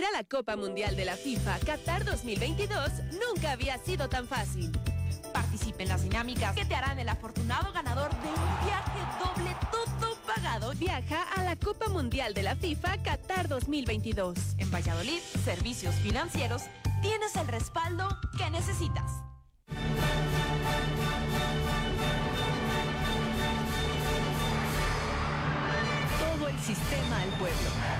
Ir a la Copa Mundial de la FIFA Qatar 2022 nunca había sido tan fácil. Participe en las dinámicas que te harán el afortunado ganador de un viaje doble todo pagado. Viaja a la Copa Mundial de la FIFA Qatar 2022. En Valladolid, Servicios Financieros, tienes el respaldo que necesitas. Todo el sistema al pueblo.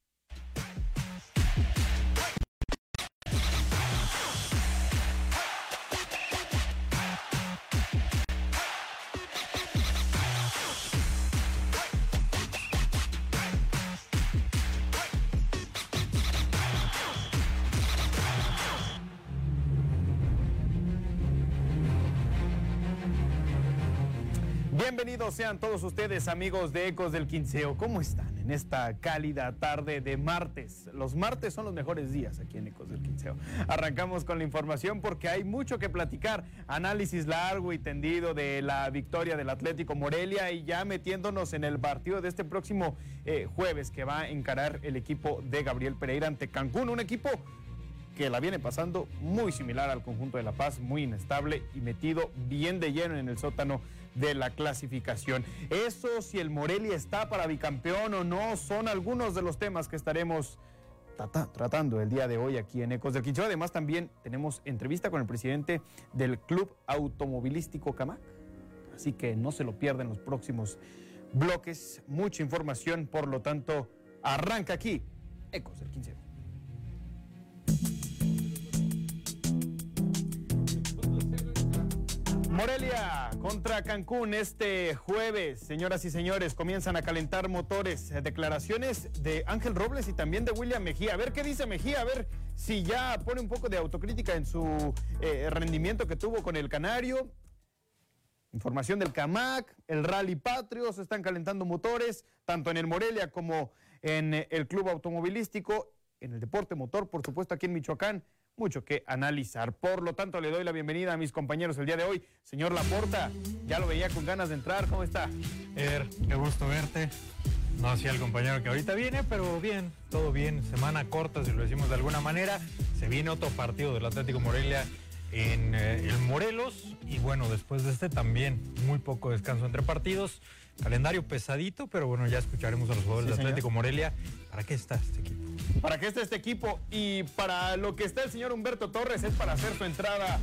Sean todos ustedes amigos de Ecos del Quinceo. ¿Cómo están en esta cálida tarde de martes? Los martes son los mejores días aquí en Ecos del Quinceo. Arrancamos con la información porque hay mucho que platicar. Análisis largo y tendido de la victoria del Atlético Morelia y ya metiéndonos en el partido de este próximo eh, jueves que va a encarar el equipo de Gabriel Pereira ante Cancún. Un equipo que la viene pasando muy similar al conjunto de La Paz, muy inestable y metido bien de lleno en el sótano de la clasificación. Eso si el Morelia está para bicampeón o no, son algunos de los temas que estaremos tratando el día de hoy aquí en Ecos del Quinchero. Además también tenemos entrevista con el presidente del Club Automovilístico Camac. Así que no se lo pierdan los próximos bloques. Mucha información, por lo tanto, arranca aquí Ecos del Quincero. Morelia contra Cancún este jueves. Señoras y señores, comienzan a calentar motores. Declaraciones de Ángel Robles y también de William Mejía. A ver qué dice Mejía, a ver si ya pone un poco de autocrítica en su eh, rendimiento que tuvo con el Canario. Información del CAMAC, el Rally Patrio, se están calentando motores, tanto en el Morelia como en el Club Automovilístico, en el Deporte Motor, por supuesto, aquí en Michoacán mucho que analizar. Por lo tanto, le doy la bienvenida a mis compañeros el día de hoy. Señor Laporta, ya lo veía con ganas de entrar. ¿Cómo está? Er, qué gusto verte. No hacía el compañero que ahorita viene, pero bien, todo bien. Semana corta, si lo decimos de alguna manera. Se viene otro partido del Atlético Morelia en eh, el Morelos. Y bueno, después de este también, muy poco descanso entre partidos. Calendario pesadito, pero bueno, ya escucharemos a los jugadores Sí, del señor. Atlético Morelia. ¿Para qué está este equipo? ¿Para qué está este equipo? Y para lo que está el señor Humberto Torres es para hacer su entrada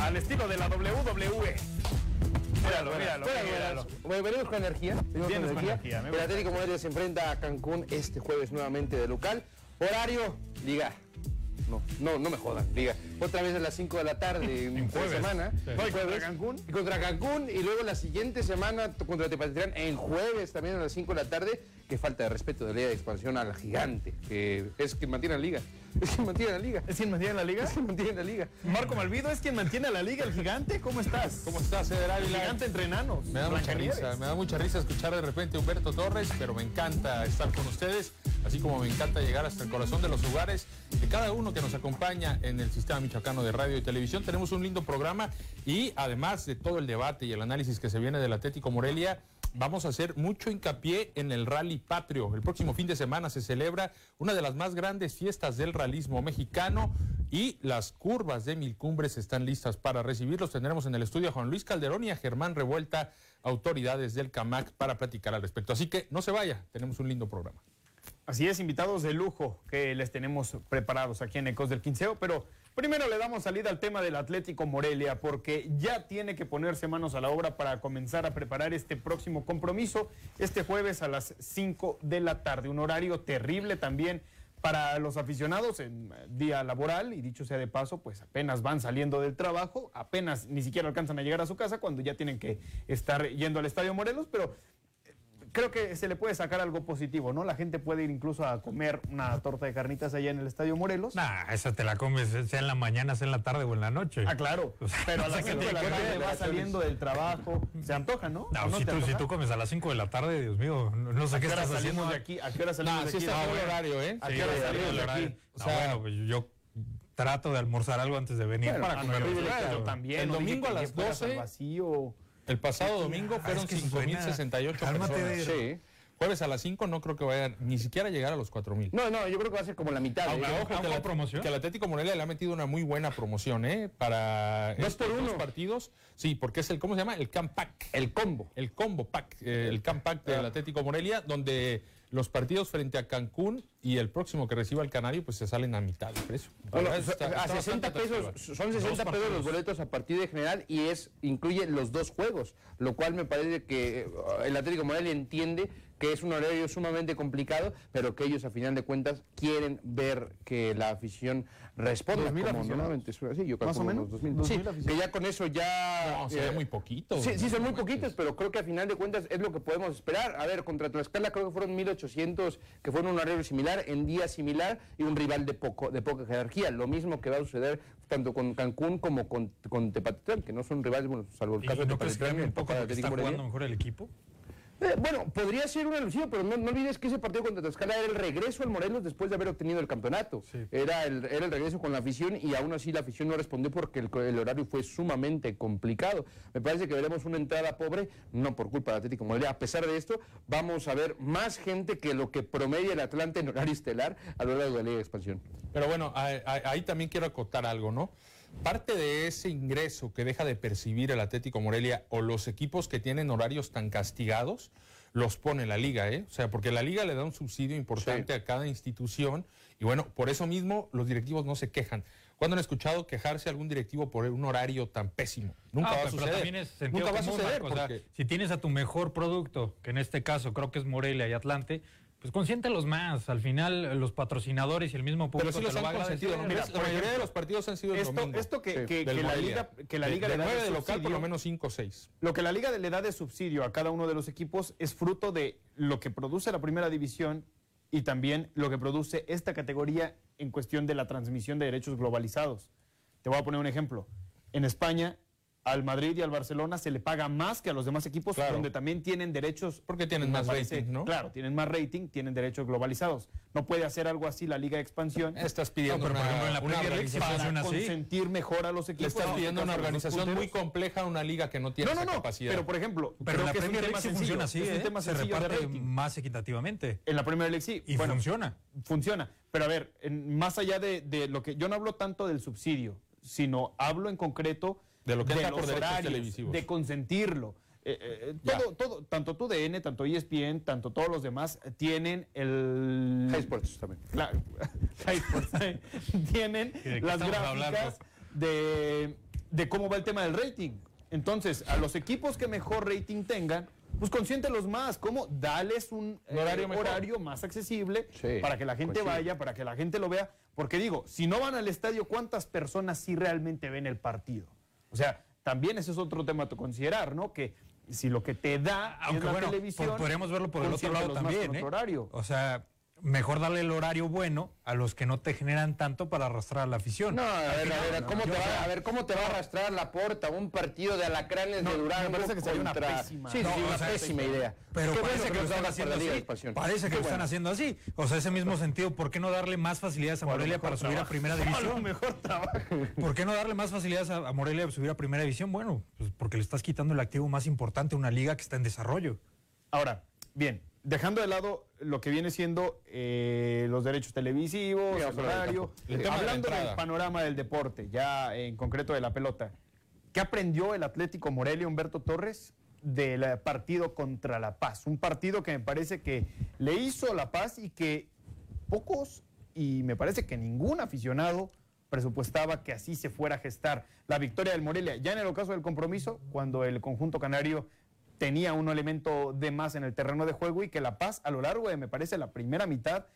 al estilo de la WWE. Míralo, míralo, míralo. Venimos con energía. Venimos con energía. el. Atlético Morelia se enfrenta a Cancún este jueves nuevamente de local. Horario, Liga. No, no, no me jodan, Liga. Otra vez a las 5 de la tarde en, jueves. semana. Sí. Contra Cancún. Y contra Cancún y luego la siguiente semana contra Tepatitlán en jueves también a las 5 de la tarde. Qué falta de respeto de la Liga de Expansión al gigante, que es quien mantiene la liga. Es quien mantiene la liga. ¿Es quien mantiene la liga? Es quien mantiene la liga. Marco Malvido es quien mantiene la liga, el gigante. ¿Cómo estás? ¿Cómo estás, Eder El gigante entre enanos. Me da mucha risa, me da mucha risa escuchar de repente a Humberto Torres, pero me encanta estar con ustedes, así como me encanta llegar hasta el corazón de los lugares de cada uno que nos acompaña en el sistema michoacano de radio y televisión. Tenemos un lindo programa y además de todo el debate y el análisis que se viene del Atlético Morelia, vamos a hacer mucho hincapié en el Rally Patrio. El próximo fin de semana se celebra una de las más grandes fiestas del realismo mexicano y las curvas de Mil Cumbres están listas para recibirlos. Tendremos en el estudio a Juan Luis Calderón y a Germán Revuelta, autoridades del CAMAC, para platicar al respecto. Así que no se vaya, tenemos un lindo programa. Así es, invitados de lujo que les tenemos preparados aquí en Ecos del Quinceo, pero primero le damos salida al tema del Atlético Morelia porque ya tiene que ponerse manos a la obra para comenzar a preparar este próximo compromiso este jueves a las 5 de la tarde, un horario terrible también para los aficionados en día laboral y dicho sea de paso, pues apenas van saliendo del trabajo, apenas ni siquiera alcanzan a llegar a su casa cuando ya tienen que estar yendo al Estadio Morelos, pero creo que se le puede sacar algo positivo, ¿no? La gente puede ir incluso a comer una torta de carnitas allá en el Estadio Morelos. Nah, esa te la comes sea en la mañana, sea en la tarde o en la noche. Ah, claro. pero a las 5 de la tarde va saliendo del trabajo. Se antoja, ¿no? No, ¿No si, tú, si tú comes a las 5 de la tarde, Dios mío, no, no sé ¿A qué estás salimos haciendo. de aquí? ¿A qué hora salimos No, de sí aquí? está Ah, de bueno. horario, ¿eh? ¿A Sí, qué hora sí, salimos el de aquí? No, O sea- bueno, pues yo trato de almorzar algo antes de venir Bueno, para comer. no, yo también. El no domingo a las fueras al 12. vacío. El pasado domingo Ah, fueron es que suena- 5.068 Cálmate, personas. de- Sí. Jueves a las 5 no creo que vayan ni siquiera a llegar a los 4.000. No, no, yo creo que va a ser como la mitad. Aunque, ¿eh? ojo, ¿Aún que, la- promoción? que el Atlético Morelia le ha metido una muy buena promoción, ¿eh? Para Dos por uno. partidos. Sí, porque es el, ¿cómo se llama? El Camp Pack. El combo. El combo pack, eh, el Camp Pack del Atlético Morelia, donde los partidos frente a Cancún y el próximo que reciba el Canario, pues se salen a mitad de precio. Bueno, está- a está 60 bastante pesos, son 60 Dos pesos los boletos a partido de general y es incluye los dos juegos, lo cual me parece que eh, el Atlético Morelia entiende que es un horario sumamente complicado, pero que ellos a final de cuentas quieren ver que la afición responda. ¿Dos mil como aficionados? normalmente yo ¿Más o menos? unos dos mil. ¿Dos Sí, mil que ya con eso ya... No, se ve eh, muy poquito. Sí, sí, son muy poquitos, pero creo que a final de cuentas es lo que podemos esperar. A ver, contra Tlaxcala creo que fueron 1.800, que fueron un horario similar, en día similar y un rival de, poco, de poca jerarquía. Lo mismo que va a suceder tanto con Cancún como con, con Tepatitlán, que no son rivales, bueno, salvo el ¿Y caso de no crees que Tepatitlán. un poco Atlético está jugando mejor el equipo? Eh, bueno, podría ser un alusivo, pero no, no olvides que ese partido contra Tlaxcala era el regreso al Morelos después de haber obtenido el campeonato. Sí. Era, el, era el regreso con la afición y aún así la afición no respondió porque el, el horario fue sumamente complicado. Me parece que veremos una entrada pobre, no por culpa de Atlético Morelia. A pesar de esto, vamos a ver más gente que lo que promedia el Atlante en horario estelar a lo largo de la Liga de Expansión. Pero bueno, ahí también quiero acotar algo, ¿no? Parte de ese ingreso que deja de percibir el Atlético Morelia o los equipos que tienen horarios tan castigados, los pone la liga, ¿eh? O sea, porque la liga le da un subsidio importante a cada institución y bueno, por eso mismo los directivos no se quejan. ¿Cuándo han escuchado quejarse algún directivo por un horario tan pésimo? Nunca Ah, va a suceder. Nunca va a suceder o sea, si tienes a tu mejor producto, que en este caso creo que es Morelia y Atlante, pues consiéntelos más. Al final, los patrocinadores y el mismo público Pero sí te los lo han va consentido. Mira, la mayoría de los partidos han sido Esto, domingo. esto que, Sí, que- del que la liga, que la De- liga de le da de de local, por lo menos 5 o 6. Lo que la liga le da de subsidio a cada uno de los equipos es fruto de lo que produce la primera división y también lo que produce esta categoría en cuestión de la transmisión de derechos globalizados. Te voy a poner un ejemplo. En España, al Madrid y al Barcelona se le paga más que a los demás equipos Claro. donde también tienen derechos. Porque tienen más rating, ¿no? Claro, tienen más rating, tienen derechos globalizados. No puede hacer algo así la Liga de Expansión Estás pidiendo No, pero por una, ejemplo, en la una Premier League sí organización- funciona para así. consentir mejor a los Le equipos. estás en pidiendo una organización muy compleja a una liga que no tiene No, no, esa no, capacidad. pero por ejemplo, Pero creo en la que es un Premier tema League sí sencillo, funciona así, es un ¿eh? tema se reparte más equitativamente. En la Premier League sí. Y Bueno, funciona. Funciona. Pero a ver, en- más allá de, de lo que. Yo no hablo tanto del subsidio, sino hablo en concreto De lo que por los horarios, de consentirlo. Eh, eh, Ya. todo, todo, tanto tu DN, tanto ESPN, tanto todos los demás eh, tienen el. High Sports también. La- High Sports, eh, tienen ¿Y de las gráficas de, de cómo va el tema del rating. Entonces, a los equipos que mejor rating tengan, pues consiéntelos más. ¿Cómo? Dales un horario eh, más accesible Sí, para que la gente vaya, para que la gente lo vea. Porque digo, si no van al estadio, ¿cuántas personas sí realmente ven el partido? O sea, también ese es otro tema a considerar, ¿no? Que si lo que te da es Aunque la bueno, televisión, po- podríamos verlo por el otro lado también. ¿eh? otro horario. O sea, mejor darle el horario bueno a los que no te generan tanto para arrastrar a la afición. No, a ver, a ver, ¿cómo te va, a ver, ¿cómo te va a arrastrar la porta un partido de alacranes de me parece que sería una pésima- Sí, sí, No, sí, o una sea, pésima idea. Pero parece que lo están haciendo así. Parece que Qué lo están haciendo así. O sea, ese mismo sentido, ¿por qué no darle más facilidades a Morelia para subir a primera división? mejor trabaja. ¿Por qué no darle más facilidades a, a Morelia para subir a primera división? Bueno, pues porque le estás quitando el activo más importante a una liga que está en desarrollo. Ahora, bien, dejando de lado lo que viene siendo eh, los derechos televisivos, Sí, el horario. El de hablando del panorama del deporte, ya en concreto de la pelota, ¿qué aprendió el Atlético Morelia Humberto Torres del partido contra La Paz? Un partido que me parece que le hizo La Paz y que pocos, y me parece que ningún aficionado presupuestaba que así se fuera a gestar la victoria del Morelia. Ya en el ocaso del compromiso, cuando el conjunto canario tenía un elemento de más en el terreno de juego y que La Paz a lo largo de, me parece, la primera mitad,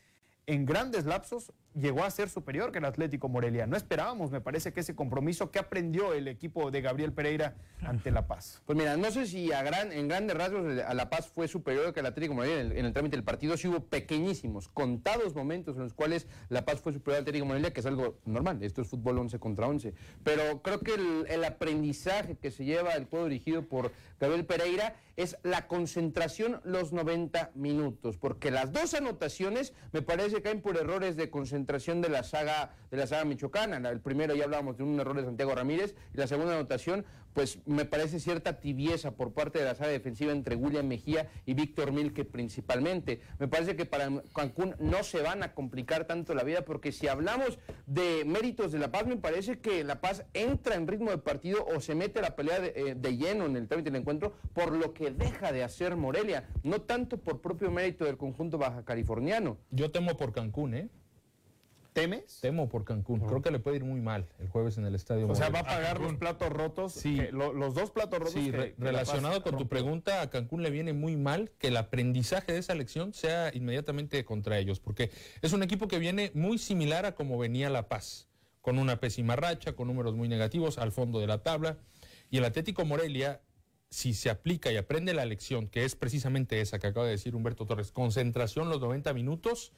en grandes lapsos, llegó a ser superior que el Atlético Morelia. No esperábamos, me parece, que ese compromiso que aprendió el equipo de Gabriel Pereira ante La Paz. Pues mira, no sé si en grandes rasgos a La Paz fue superior que el Atlético Morelia en el, trámite del partido. Sí hubo pequeñísimos, contados momentos en los cuales La Paz fue superior al Atlético Morelia, que es algo normal. Esto es fútbol 11 contra 11. Pero creo que el, el aprendizaje que se lleva el juego dirigido por Gabriel Pereira es la concentración los 90 minutos, porque las dos anotaciones me parece que caen por errores de concentración de la saga de la saga michoacana. El primero ya hablábamos de un error de Santiago Ramírez y la segunda anotación, pues me parece cierta tibieza por parte de la saga defensiva entre William Mejía y Víctor Milke principalmente. Me parece que para Cancún no se van a complicar tanto la vida porque si hablamos de méritos de La Paz, me parece que La Paz entra en ritmo de partido o se mete la pelea de, eh, de lleno en el trámite del encuentro por lo que deja de hacer Morelia, no tanto por propio mérito del conjunto baja californiano. Yo temo por Cancún, ¿eh? ¿Temes? Temo por Cancún. Creo que le puede ir muy mal el jueves en el estadio. O sea, va a pagar los platos rotos. Sí. que lo- los dos platos rotos. Sí, que- re- que La relacionado con tu pregunta, a Cancún le viene muy mal que el aprendizaje de esa elección sea inmediatamente contra ellos, porque es un equipo que viene muy similar a como venía La Paz, con una pésima racha, con números muy negativos al fondo de la tabla, y el Atlético Morelia, si se aplica y aprende la lección, que es precisamente esa que acaba de decir Humberto Torres, concentración los 90 minutos,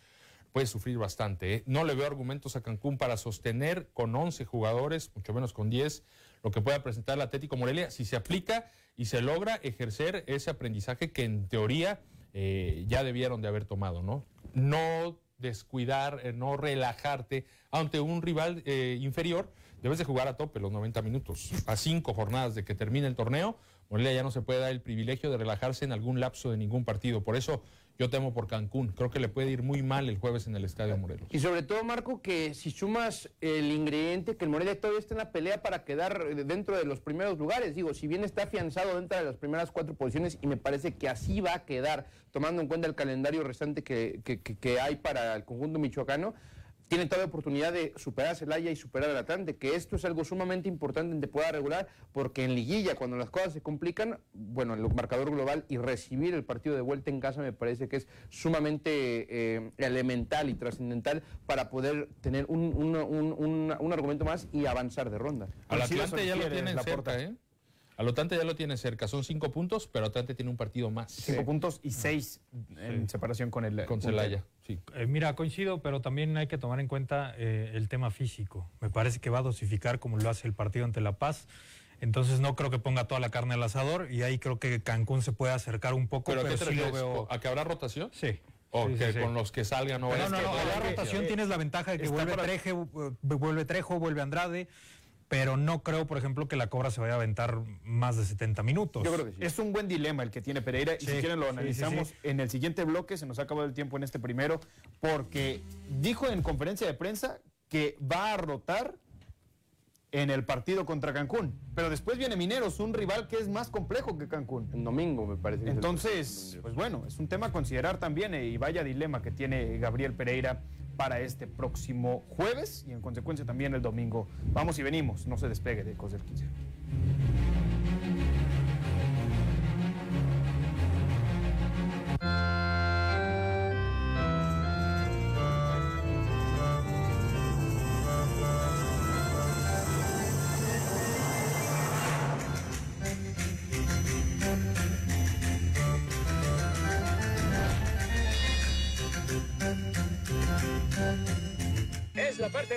puede sufrir bastante. ¿eh? No le veo argumentos a Cancún para sostener con 11 jugadores, mucho menos con 10, lo que pueda presentar el Atlético Morelia, si se aplica y se logra ejercer ese aprendizaje que en teoría eh, ya debieron de haber tomado, ¿no? No descuidar, eh, no relajarte ante un rival inferior, debes de jugar a tope los 90 minutos. A cinco jornadas de que termine el torneo, Morelia ya no se puede dar el privilegio de relajarse en algún lapso de ningún partido. Por eso yo temo por Cancún. Creo que le puede ir muy mal el jueves en el Estadio Morelos. Y sobre todo, Marco, que si sumas el ingrediente que el Morelia todavía está en la pelea para quedar dentro de los primeros lugares, digo, si bien está afianzado dentro de las primeras cuatro posiciones y me parece que así va a quedar, tomando en cuenta el calendario restante que, que- que- que hay para el conjunto michoacano, tiene toda la oportunidad de superar a Celaya y superar al Atlante, que esto es algo sumamente importante en temporada regular, porque en liguilla, cuando las cosas se complican, bueno, el marcador global y recibir el partido de vuelta en casa me parece que es sumamente eh, elemental y trascendental para poder tener un, un- un- un- un argumento más y avanzar de ronda. Al Atlante ya lo tienen cerca, ¿eh? Al Atlante ya lo tiene cerca. Son cinco puntos, pero Atlante tiene un partido más. Cinco puntos y seis en separación con el. Con puntero. Celaya, sí. Eh, mira, coincido, pero también hay que tomar en cuenta eh, el tema físico. Me parece que va a dosificar como lo hace el partido ante La Paz. Entonces no creo que ponga toda la carne al asador y ahí creo que Cancún se puede acercar un poco, ¿Pero pero, sí lo veo. ¿A que habrá rotación? Sí. O sí, que sí, sí. con los que salgan no no, que- no, a la rotación tienes la ventaja de que vuelve, para- Treje, eh, vuelve Trejo, vuelve Andrade, pero no creo, por ejemplo, que la cobra se vaya a aventar más de 70 minutos. Yo creo que sí. Es un buen dilema el que tiene Pereira y si quieren lo sí, sí, analizamos sí. en el siguiente bloque, se nos ha acabado el tiempo en este primero, porque dijo en conferencia de prensa que va a rotar en el partido contra Cancún, pero después viene Mineros, un rival que es más complejo que Cancún. En domingo me parece. el- Entonces, pues bueno, es un tema a considerar también eh, y vaya dilema que tiene Gabriel Pereira para este próximo jueves y en consecuencia también el domingo. Vamos y venimos, no se despegue de Ecos del 15.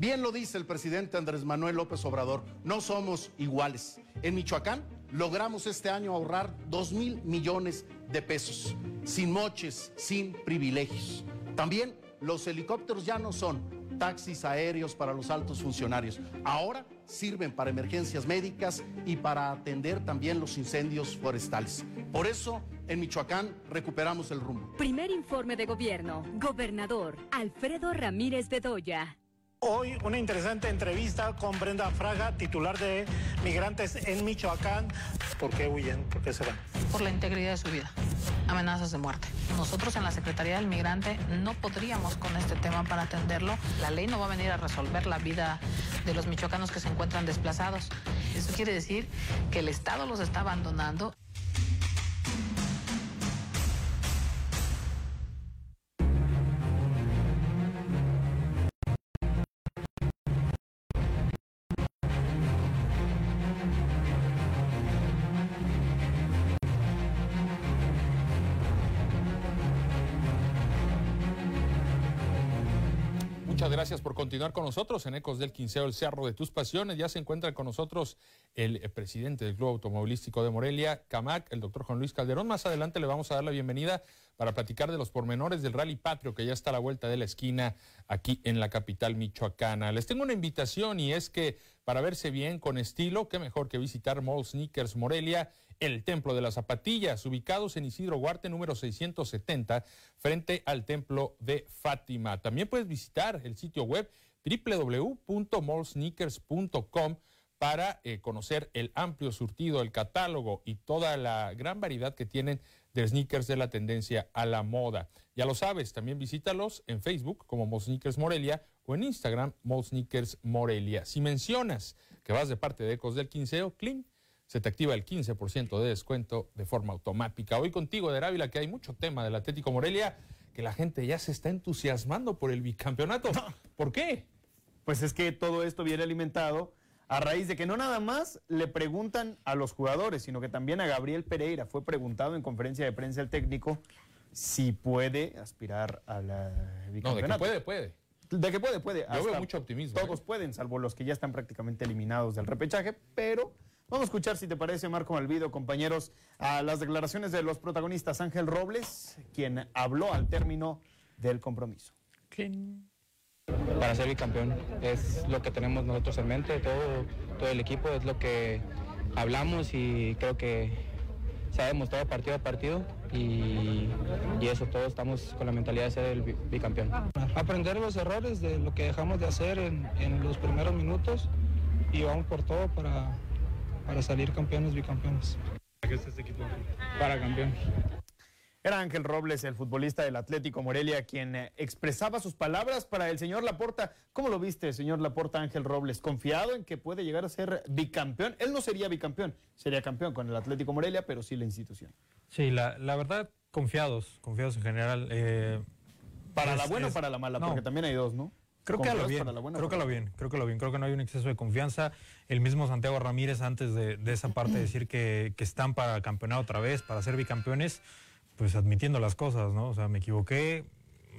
Bien lo dice el presidente Andrés Manuel López Obrador, no somos iguales. En Michoacán logramos este año ahorrar 2 mil millones de pesos, sin moches, sin privilegios. También los helicópteros ya no son taxis aéreos para los altos funcionarios, ahora sirven para emergencias médicas y para atender también los incendios forestales. Por eso, en Michoacán recuperamos el rumbo. Primer informe de gobierno. Gobernador Alfredo Ramírez Bedoya. Hoy una interesante entrevista con Brenda Fraga, titular de Migrantes en Michoacán. ¿Por qué huyen? ¿Por qué se van? Por la integridad de su vida. Amenazas de muerte. Nosotros en la Secretaría del Migrante no podríamos con este tema para atenderlo. La ley no va a venir a resolver la vida de los michoacanos que se encuentran desplazados. Eso quiere decir que el Estado los está abandonando. Gracias por continuar con nosotros en Ecos del Quinceo, el Cerro de tus Pasiones. Ya se encuentra con nosotros el eh, presidente del Club Automovilístico de Morelia, CAMAC, el doctor Juan Luis Calderón. Más adelante le vamos a dar la bienvenida para platicar de los pormenores del Rally Patrio, que ya está a la vuelta de la esquina aquí en la capital michoacana. Les tengo una invitación y es que para verse bien con estilo, qué mejor que visitar Mall Sneakers Morelia el Templo de las Zapatillas, ubicados en Isidro Huarte número 670, frente al Templo de Fátima. También puedes visitar el sitio web www.mallsneakers.com para eh, conocer el amplio surtido, el catálogo y toda la gran variedad que tienen de sneakers de la tendencia a la moda. Ya lo sabes, también visítalos en Facebook como Mall Sneakers Morelia o en Instagram Mall Sneakers Morelia. Si mencionas que vas de parte de Ecos del Quinceo, clean se te activa el 15% de descuento de forma automática. Hoy contigo, de Ávila, que hay mucho tema del Atlético Morelia, que la gente ya se está entusiasmando por el bicampeonato. ¿Por qué? Pues es que todo esto viene alimentado a raíz de que no nada más le preguntan a los jugadores, sino que también a Gabriel Pereira fue preguntado en conferencia de prensa el técnico si puede aspirar a la No, de que puede, puede. De que puede, puede. Yo veo mucho optimismo. Todos ¿eh? pueden, salvo los que ya están prácticamente eliminados del repechaje, pero vamos a escuchar, si te parece, Marco Malvido, compañeros, a las declaraciones de los protagonistas. Ángel Robles, quien habló al término del compromiso. Para ser bicampeón es lo que tenemos nosotros en mente, todo, todo el equipo es lo que hablamos y creo que se ha demostrado partido a partido y, y eso todos estamos con la mentalidad de ser el bi- bicampeón. aprender los errores de lo que dejamos de hacer en, en los primeros minutos y vamos por todo para, para salir campeones, bicampeones. Para campeón. Era Ángel Robles, el futbolista del Atlético Morelia, quien eh, expresaba sus palabras para el señor Laporta. ¿Cómo lo viste, señor Laporta, Ángel Robles? ¿Confiado en que puede llegar a ser bicampeón? Él no sería bicampeón, sería campeón con el Atlético Morelia, pero sí la institución. Sí, la, la verdad, confiados, confiados en general. eh, ¿Para es- la buena es- o para la mala? no, Porque también hay dos, ¿no? Creo que a lo bien, buena creo que a lo bien, creo que lo bien, creo que no hay un exceso de confianza. El mismo Santiago Ramírez antes de, de esa parte decir que, que están para campeonar otra vez, para ser bicampeones, pues admitiendo las cosas, ¿no? O sea, me equivoqué,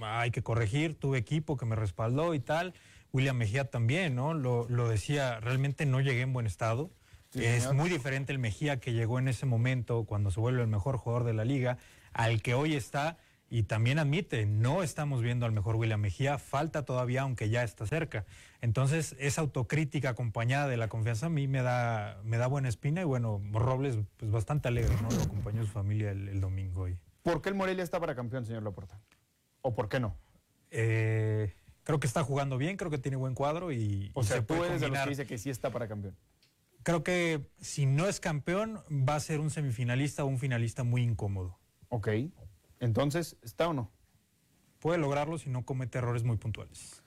hay que corregir, tuve equipo que me respaldó y tal. William Mejía también, ¿no? Lo, lo decía, realmente no llegué en buen estado. Sí, es señor. muy diferente el Mejía que llegó en ese momento, cuando se vuelve el mejor jugador de la liga, al que hoy está. Y también admite, no estamos viendo al mejor William Mejía, falta todavía, aunque ya está cerca. Entonces, esa autocrítica acompañada de la confianza a mí me da, me da buena espina y bueno, Robles, pues bastante alegre, ¿no? Lo acompañó su familia el, el domingo. Y, ¿Por qué el Morelia está para campeón, señor Laporta? ¿O por qué no? eh, creo que está jugando bien, creo que tiene buen cuadro y, O y sea, se tú puede eres de los que dice que sí está para campeón. Creo que si no es campeón, va a ser un semifinalista o un finalista muy incómodo. Ok. Entonces, ¿está o no? Puede lograrlo si no comete errores muy puntuales.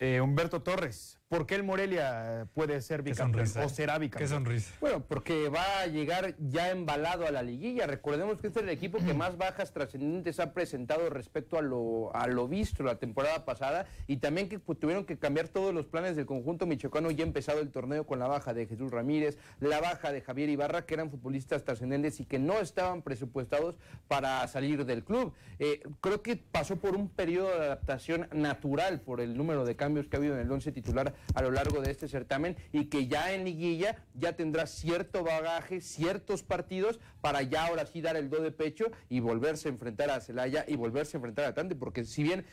Eh, Humberto Torres, ¿por qué el Morelia eh, puede ser bicampeón o será bicampeón? Qué sonrisa. Bueno, porque va a llegar ya embalado a la liguilla. Recordemos que este es el equipo que más bajas trascendentes ha presentado respecto a lo, a lo visto la temporada pasada y también que pues, tuvieron que cambiar todos los planes del conjunto michoacano ya empezado el torneo con la baja de Jesús Ramírez, la baja de Javier Ibarra, que eran futbolistas trascendentes y que no estaban presupuestados para salir del club. Eh, creo que pasó por un periodo de adaptación natural por el número de cambios que ha habido en el once titular a lo largo de este certamen y que ya en liguilla ya tendrá cierto bagaje, ciertos partidos para ya ahora sí dar el do de pecho y volverse a enfrentar a Celaya y volverse a enfrentar a Atlante, porque si bien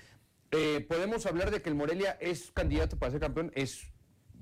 eh, podemos hablar de que el Morelia es candidato para ser campeón, es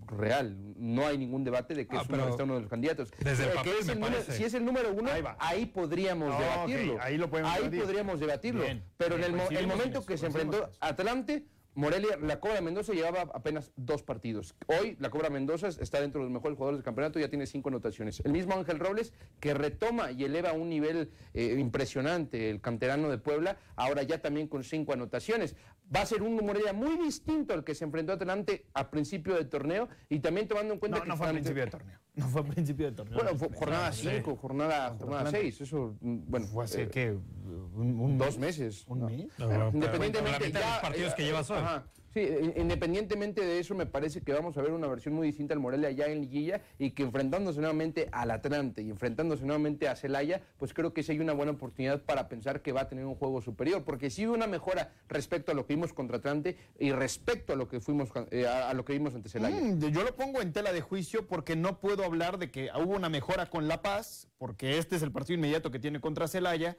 real, no hay ningún debate de que Ah, es uno, está uno de los candidatos. desde el Eh, que papel es me el número- parece. si es el número uno, Ahí ahí podríamos Ah, debatirlo. ahí lo podríamos debatirlo. Bien, pero en el, el momento eso, que se enfrentó. Atlante, Morelia, la Cobra Mendoza llevaba apenas dos partidos. Hoy la Cobra Mendoza está dentro de los mejores jugadores del campeonato, ya tiene cinco anotaciones. El mismo Ángel Robles, que retoma y eleva a un nivel eh, impresionante el canterano de Puebla, ahora ya también con cinco anotaciones. Va a ser un Morelia muy distinto al que se enfrentó Atlante a principio del torneo y también tomando en cuenta No, que no fue a Atlante- principio de torneo. No fue a principio de torneo. Bueno, fue jornada Sí. 5, jornada jornada Atlante. 6, eso, bueno, Fue hace, eh, ¿qué? Un, un dos mes. meses. ¿Un mes? Bueno, independientemente de los partidos eh, que llevas hoy. ajá. Sí, eh, independientemente de eso, me parece que vamos a ver una versión muy distinta al Morelia ya en Liguilla y que enfrentándose nuevamente al Atlante y enfrentándose nuevamente a Celaya, pues creo que sí hay una buena oportunidad para pensar que va a tener un juego superior, porque sí hubo una mejora respecto a lo que vimos contra Atlante y respecto a lo que fuimos eh, a, a lo que vimos ante Celaya. Mm, yo lo pongo en tela de juicio porque no puedo hablar de que hubo una mejora con La Paz, porque este es el partido inmediato que tiene contra Celaya.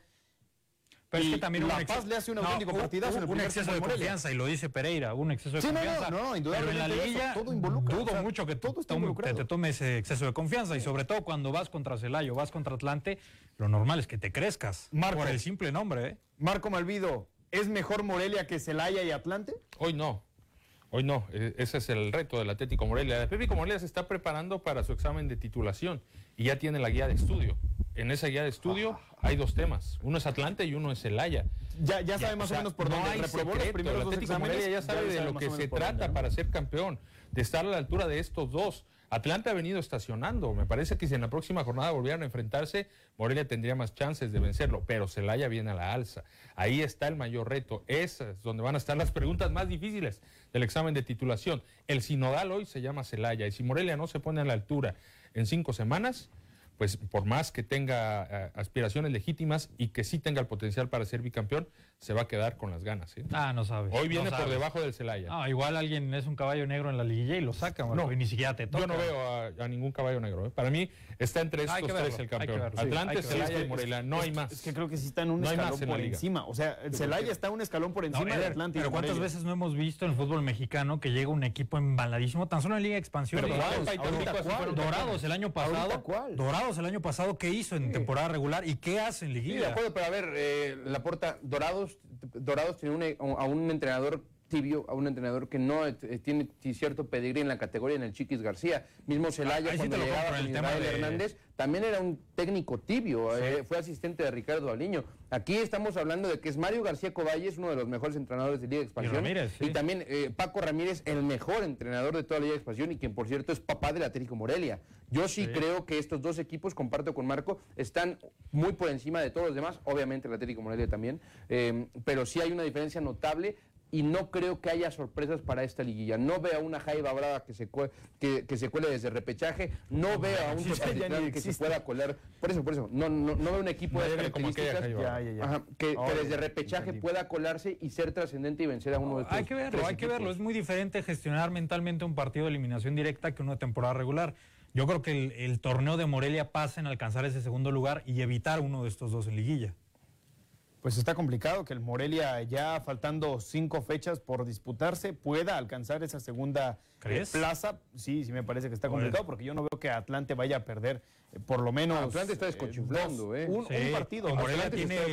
Pero es que también La un Paz le hace un no, auténtico partidazo en el hubo un exceso de confianza, y lo dice Pereira, un exceso de Sí, no, no, confianza. no, pero en la liguilla todo involucra, dudo o sea, mucho que todo está tome- te, te tomes ese exceso de confianza y sobre todo cuando vas contra Celaya o vas contra Atlante, lo normal es que te crezcas Marco. por el simple nombre. ¿eh? Marco Malvido, ¿es mejor Morelia que Celaya y Atlante? Hoy no. Hoy no. E- Ese es el reto del Atlético Morelia. El Atlético Morelia se está preparando para su examen de titulación y ya tiene la guía de estudio. En esa guía de estudio hay dos temas. Uno es Atlante y uno es Celaya. Ya, ya sabe más o, menos por no dónde hay reprobó los secreto. primeros El Atlético ya sabe de lo que se dónde, trata ¿no? para ser campeón, de estar a la altura de estos dos. Atlante ha venido estacionando. Me parece que si en la próxima jornada volvieran a enfrentarse, Morelia tendría más chances de vencerlo, pero Celaya viene a la alza. Ahí está el mayor reto. Esa es donde van a estar las preguntas más difíciles del examen de titulación. El sinodal hoy se llama Celaya y si Morelia no se pone a la altura en cinco semanas, pues por más que tenga eh, aspiraciones legítimas y que sí tenga el potencial para ser bicampeón, se va a quedar con las ganas. ¿eh? Ah, no sabes. Hoy viene no por debajo del Celaya. Ah, igual alguien es un caballo negro en la liguilla y lo saca, Marco, No, y ni siquiera te toca. Yo no veo a, a ningún caballo negro. ¿eh? Para mí está entre estos Hay que tres el hay que campeón. sí, Atlante, Celaya y Morelia. No hay más. Es que creo que sí está en un No escalón en por encima. O sea, el Celaya está un escalón por encima de Eder, Atlante pero ¿cuántas veces no hemos visto en el fútbol mexicano que llega un equipo embaladísimo, tan solo en Liga de Expansión? Pero. ¿cuál? Dorados el año pasado. Dorados el año pasado, ¿qué hizo en temporada regular y qué hace en Sí, de liguilla? acuerdo, pero a ver, eh, la porta Dorados, Dorados tiene un- a un entrenador tibio, a un entrenador que no eh, tiene cierto pedigrí en la categoría en el Chiquis García. Mismo Celaya ahí sí cuando llegaba con el tema Israel de- Hernández, también era un técnico tibio, eh, fue asistente de Ricardo Aliño. Aquí estamos hablando de que es Mario García Coballes, uno de los mejores entrenadores de Liga de Expansión. Ramírez, sí. Y también eh, Paco Ramírez, el mejor entrenador de toda la Liga de Expansión y quien por cierto es papá del Atlético Morelia. Yo sí, Sí. creo que estos dos equipos, comparto con Marco, están muy por encima de todos los demás, obviamente el Atlético Morelia también, eh, pero sí hay una diferencia notable y no creo que haya sorpresas para esta liguilla. No veo a una Jaiba Brava que se, cue- que, que se cuele desde repechaje, no veo a un Tepatitlán que se pueda colar, por eso, por eso, no, no, no veo un equipo de No, características Jaiba. Ya, ya, ya. ajá, que, desde repechaje entendí. pueda colarse y ser trascendente y vencer a uno de estos Hay que verlo, hay que equipos. verlo. Es muy diferente gestionar mentalmente un partido de eliminación directa que de temporada regular. Yo creo que el, el torneo de Morelia pasa en alcanzar ese segundo lugar y evitar uno de estos dos en liguilla. Pues está complicado que el Morelia, ya faltando cinco fechas por disputarse, pueda alcanzar esa segunda eh, ¿Crees? plaza. Sí, sí me parece que está complicado porque yo no veo que Atlante vaya a perder eh, por lo menos... Atlante está eh, desconchinflando, dos- ¿eh? Un, Sí, un partido. y Morelia Atlante se está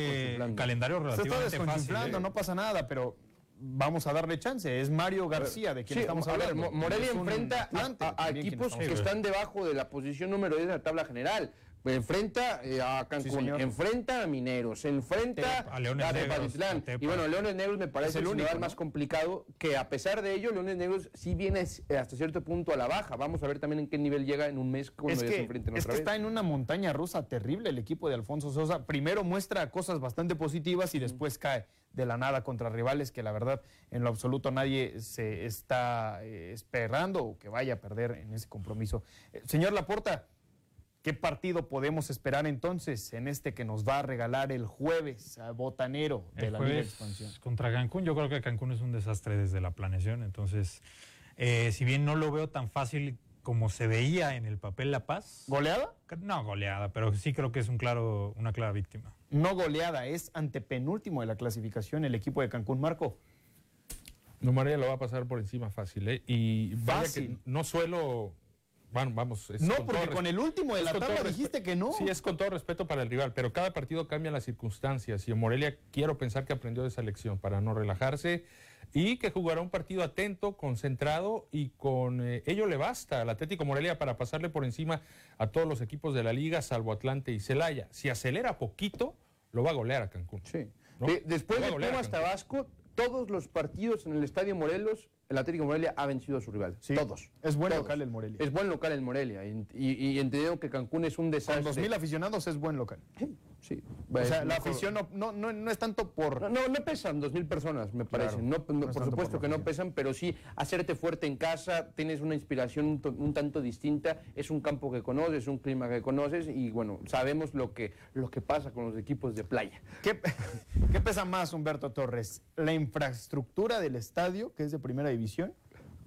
tiene calendario Se está relativamente fácil. desconchinflando, ¿eh? no pasa nada, pero vamos a darle chance. Es Mario García de quien Sí, estamos a ver, hablando. Mo- Morelia enfrenta a- a, equipos que están debajo de la posición número 10 de la tabla general. Enfrenta eh, a Cancún, enfrenta a Mineros, enfrenta a Leones a Negros, a. Y bueno, Leones Negros me Es parece el el único, ¿no? más complicado, que a pesar de ello, Leones Negros sí viene eh, hasta cierto punto a la baja. Vamos a ver también en qué nivel llega en un mes cuando Es ya que, se enfrenten es otra que vez. está en una montaña rusa terrible el equipo de Alfonso Sosa. Primero muestra cosas bastante positivas y después cae de la nada contra rivales que la verdad en lo absoluto nadie se está eh, esperando o que vaya a perder en ese compromiso. Señor Laporta, ¿qué partido podemos esperar entonces en este que nos va a regalar el jueves a Botanero de El la Liga Expansión? contra Cancún, yo creo que Cancún es un desastre desde la planeación, entonces, eh, si bien no lo veo tan fácil como se veía en el papel La Paz, ¿Goleada? no goleada, pero sí creo que es un claro, una clara víctima. No goleada, es antepenúltimo de la clasificación el equipo de Cancún. Marco. No, María lo va a pasar por encima fácil, ¿eh? Y vaya Fácil. que no suelo Bueno, vamos. es No, con porque con el último de la tabla dijiste que no. Sí, es con todo respeto para el rival, pero cada partido cambian las circunstancias y en Morelia quiero pensar que aprendió de esa lección para no relajarse y que jugará un partido atento, concentrado y con eh, ello le basta al Atlético Morelia para pasarle por encima a todos los equipos de la liga, salvo Atlante y Celaya. Si acelera poquito, lo va a golear a Cancún. Sí. ¿no? De- después de Pumas. Tabasco, todos los partidos en el Estadio Morelos, el Atlético Morelia ha vencido a su rival. Sí. Todos. Es buen Todos. local el Morelia. Es buen local el Morelia. Y, y, y entendiendo que Cancún es un Con desastre. 2.000 aficionados es buen local. Sí. O sea, la afición no, no, no, no es tanto por... No, no, no pesan 2.000 personas, me Claro, parece. No, no, no es por supuesto por que no pesan, pero sí hacerte fuerte en casa, tienes una inspiración un, to- un tanto distinta, es un campo que conoces, un clima que conoces y bueno, sabemos lo que, lo que pasa con los equipos de playa. ¿Qué, qué pesa más, Humberto Torres? ¿La infraestructura del estadio, que es de primera división,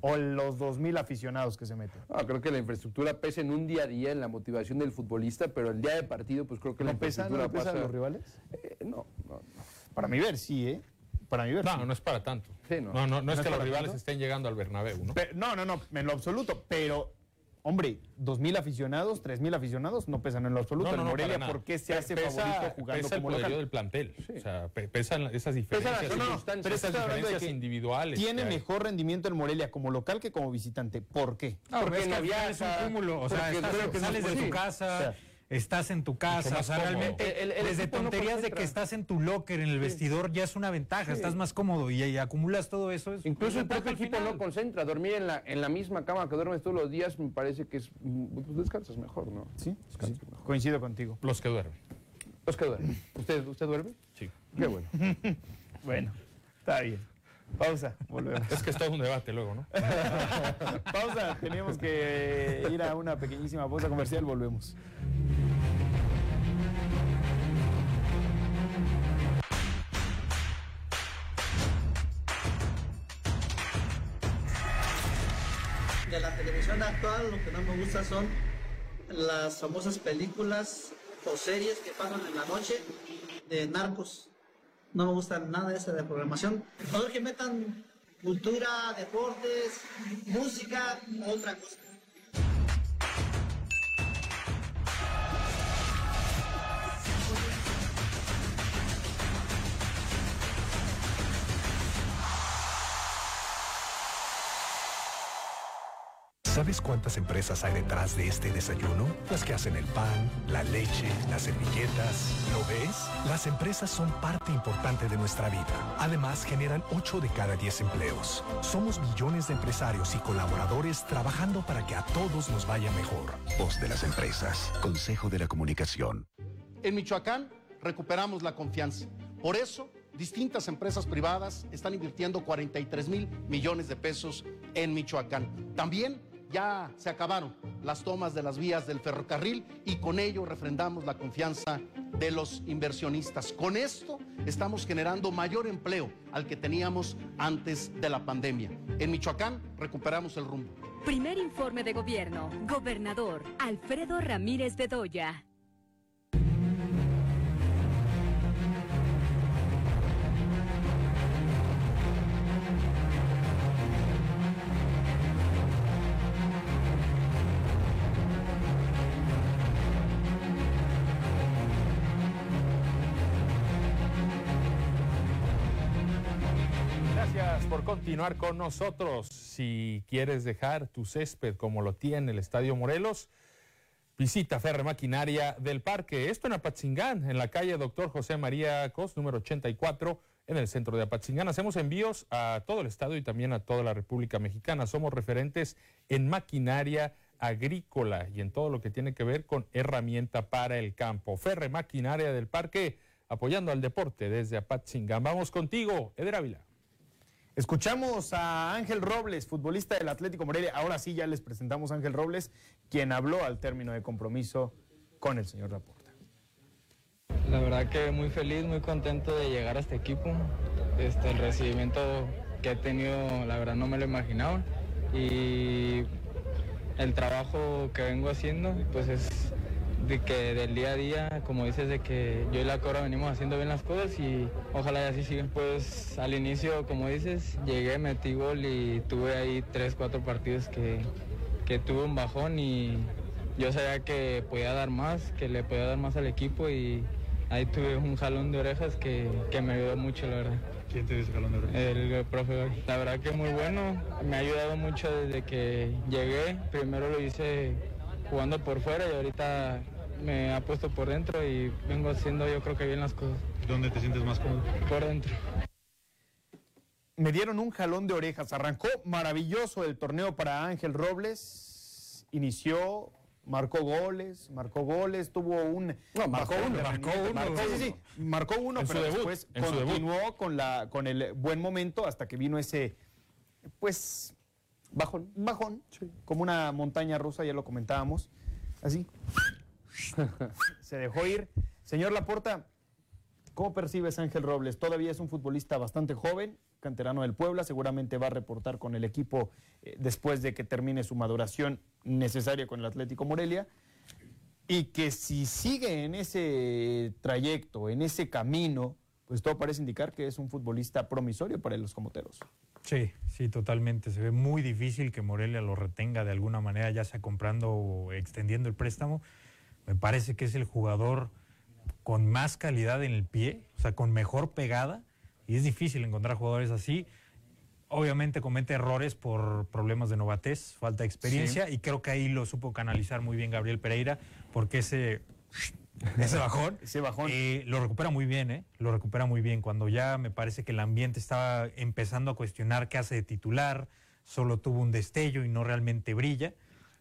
o los 2.000 aficionados que se meten? Ah, creo que la infraestructura pesa en un día a día en la motivación del futbolista, pero el día de partido, pues creo que la ¿No pesan, no infraestructura pesan los rivales? Eh, no, no, Para mi ver, sí, ¿eh? Para mi ver, No, sí. no es para tanto. Sí, no. No, no, no, ¿No es es que los rivales tanto? estén llegando al Bernabéu, ¿no? No, no, no, en lo absoluto, pero... Hombre, 2.000 aficionados, 3.000 aficionados no pesan en lo absoluto. No, no, el no, Morelia. ¿por qué se hace pesa- favorito jugando pesa el como poderío local? del plantel. O sea, pe- pesan esas diferencias. no, circunstancias. pero esas diferencias individuales. Tiene mejor rendimiento el Morelia como local que como visitante. ¿Por qué? No, Porque porque es un cúmulo. O sea, estás- creo que no sales de tu sí. casa, O sea, estás en tu casa. O sea, cómodo. realmente, El- el- el desde no tonterías de que estás en tu locker, en el vestidor, ya es una ventaja. Estás más cómodo y, y acumulas todo eso. Es Incluso el propio equipo final. no concentra. Dormir en la, en la misma cama que duermes todos los días me parece que es, pues descansas mejor, ¿no? Sí, sí, coincido contigo. Los que duermen. Los que duermen. ¿Usted, ¿Usted duerme? Sí. Qué bueno. Bueno, está bien. Pausa, volvemos. Es que es todo un debate luego, ¿no? Pausa, tenemos que ir a una pequeñísima pausa comercial, volvemos. Actual lo que no me gusta son las famosas películas o series que pasan en la noche de narcos. No me gusta nada esa de programación. Todo que metan cultura, deportes, música, otra cosa. ¿Sabes cuántas empresas hay detrás de este desayuno? Las que hacen el pan, la leche, las servilletas. ¿Lo ves? Las empresas son parte importante de nuestra vida. Además, generan 8 de cada 10 empleos. Somos millones de empresarios y colaboradores trabajando para que a todos nos vaya mejor. Voz de las empresas. Consejo de la Comunicación. En Michoacán recuperamos la confianza. Por eso, distintas empresas privadas están invirtiendo 43 mil millones de pesos en Michoacán. También ya se acabaron las tomas de las vías del ferrocarril y con ello refrendamos la confianza de los inversionistas. Con esto estamos generando mayor empleo al que teníamos antes de la pandemia. En Michoacán recuperamos el rumbo. Primer informe de gobierno. Gobernador Alfredo Ramírez Bedoya. Gracias por continuar con nosotros. Si quieres dejar tu césped como lo tiene el Estadio Morelos, visita Ferre Maquinaria del Parque. Esto en Apatzingán, en la calle Doctor José María Cos, número 84, en el centro de Apatzingán. Hacemos envíos a todo el estado y también a toda la República Mexicana. Somos referentes en maquinaria agrícola y en todo lo que tiene que ver con herramienta para el campo. Ferre Maquinaria del Parque, apoyando al deporte desde Apatzingán. Vamos contigo, Eder Ávila. Escuchamos a Ángel Robles, futbolista del Atlético Morelia. Ahora sí ya les presentamos a Ángel Robles, quien habló al término de compromiso con el señor Laporta. La verdad que muy feliz, muy contento de llegar a este equipo. Este, el recibimiento que he tenido, la verdad no me lo imaginaba. Y el trabajo que vengo haciendo, pues es de que del día a día, como dices, de que yo y la Cora venimos haciendo bien las cosas y ojalá y así siga. Pues al inicio, como dices, llegué, metí gol y tuve ahí tres, cuatro partidos que, que tuve un bajón y yo sabía que podía dar más, que le podía dar más al equipo y ahí tuve un jalón de orejas que, que me ayudó mucho, la verdad. ¿Quién te dio ese jalón de orejas? El profe, la verdad que muy bueno, me ha ayudado mucho desde que llegué. Primero lo hice jugando por fuera y ahorita me ha puesto por dentro y vengo haciendo yo creo que bien las cosas. ¿Dónde te sientes más cómodo? Por dentro. Me dieron un jalón de orejas. Arrancó maravilloso el torneo para Ángel Robles. Inició, marcó goles, marcó goles, tuvo un... No, marcó uno, marcó uno. Marcó, sí, sí, marcó uno, En pero debut, después en su debut. continuó con, la, con el buen momento hasta que vino ese, pues, bajón, bajón, como una montaña rusa, ya lo comentábamos, así. Se dejó ir. Señor Laporta, ¿cómo percibes a Ángel Robles? Todavía es un futbolista bastante joven, canterano del Puebla, seguramente va a reportar con el equipo eh, después de que termine su maduración necesaria con el Atlético Morelia. Y que si sigue en ese trayecto, en ese camino, pues todo parece indicar que es un futbolista promisorio para los comoteros. Sí, sí, totalmente. Se ve muy difícil que Morelia lo retenga de alguna manera, ya sea comprando o extendiendo el préstamo. Me parece que es el jugador con más calidad en el pie, o sea, con mejor pegada, y es difícil encontrar jugadores así. Obviamente comete errores por problemas de novatez, falta de experiencia, y creo que ahí lo supo canalizar muy bien Gabriel Pereira, porque ese, ese bajón, Ese bajón. eh, lo recupera muy bien, ¿eh? Lo recupera muy bien. Cuando ya me parece que el ambiente estaba empezando a cuestionar qué hace de titular, solo tuvo un destello y no realmente brilla,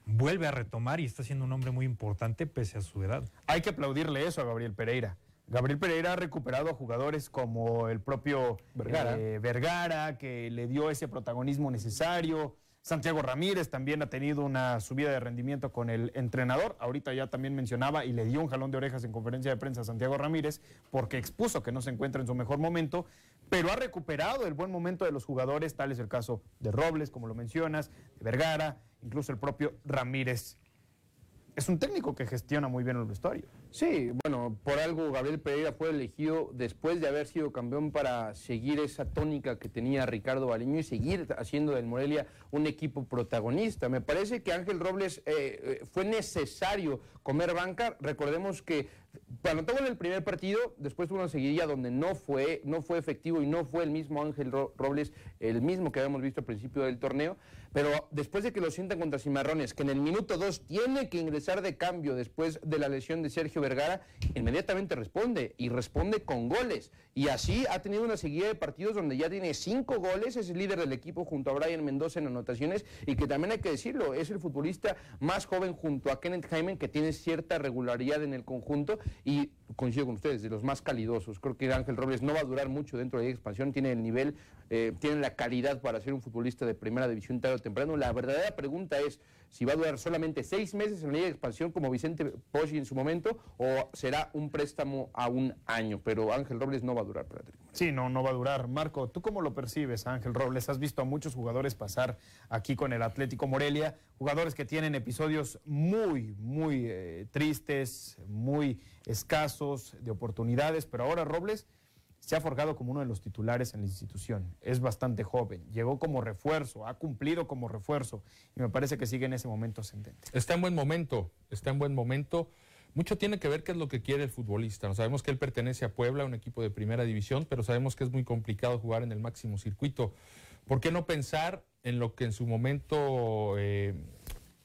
vuelve a retomar y está siendo un hombre muy importante pese a su edad. Hay que aplaudirle eso a Gabriel Pereira. Gabriel Pereira ha recuperado a jugadores como el propio Vergara. eh, Vergara, que le dio ese protagonismo necesario. Santiago Ramírez también ha tenido una subida de rendimiento con el entrenador. Ahorita ya también mencionaba y le dio un jalón de orejas en conferencia de prensa a Santiago Ramírez porque expuso que no se encuentra en su mejor momento, pero ha recuperado el buen momento de los jugadores, tal es el caso de Robles, como lo mencionas, de Vergara, incluso el propio Ramírez. Es un técnico que gestiona muy bien el vestuario. Sí, bueno, por algo Gabriel Pereira fue elegido después de haber sido campeón para seguir esa tónica que tenía Ricardo Baliño y seguir haciendo del Morelia un equipo protagonista. Me parece que Ángel Robles eh, eh, fue necesario comer banca. Recordemos que anotó en el primer partido, después tuvo una seguidilla donde no fue, no fue efectivo y no fue el mismo Ángel Ro- Robles, el mismo que habíamos visto al principio del torneo. Pero después de que lo sientan contra Cimarrones, que en el minuto 2 tiene que ingresar de cambio después de la lesión de Sergio Vergara, inmediatamente responde y responde con goles. Y así ha tenido una seguida de partidos donde ya tiene cinco goles, es el líder del equipo junto a Brian Mendoza en anotaciones y que también hay que decirlo, es el futbolista más joven junto a Kenneth Jaime que tiene cierta regularidad en el conjunto y coincido con ustedes, de los más calidosos. Creo que Ángel Robles no va a durar mucho dentro de la expansión, tiene el nivel, eh, tiene la calidad para ser un futbolista de primera división tarde o temprano. La verdadera pregunta es si va a durar solamente seis meses en la de Expansión como Vicente Poggi en su momento o será un préstamo a un año, pero Ángel Robles no va a durar para. Sí, no, no va a durar. Marco, ¿tú cómo lo percibes, Ángel Robles? Has visto a muchos jugadores pasar aquí con el Atlético Morelia, jugadores que tienen episodios muy, muy eh, tristes, muy escasos de oportunidades, pero ahora Robles se ha forjado como uno de los titulares en la institución. Es bastante joven, llegó como refuerzo, ha cumplido como refuerzo y me parece que sigue en ese momento ascendente. Está en buen momento, está en buen momento. Mucho tiene que ver qué es lo que quiere el futbolista. ¿no? Sabemos que él pertenece a Puebla, un equipo de primera división, pero sabemos que es muy complicado jugar en el máximo circuito. ¿Por qué no pensar en lo que en su momento eh,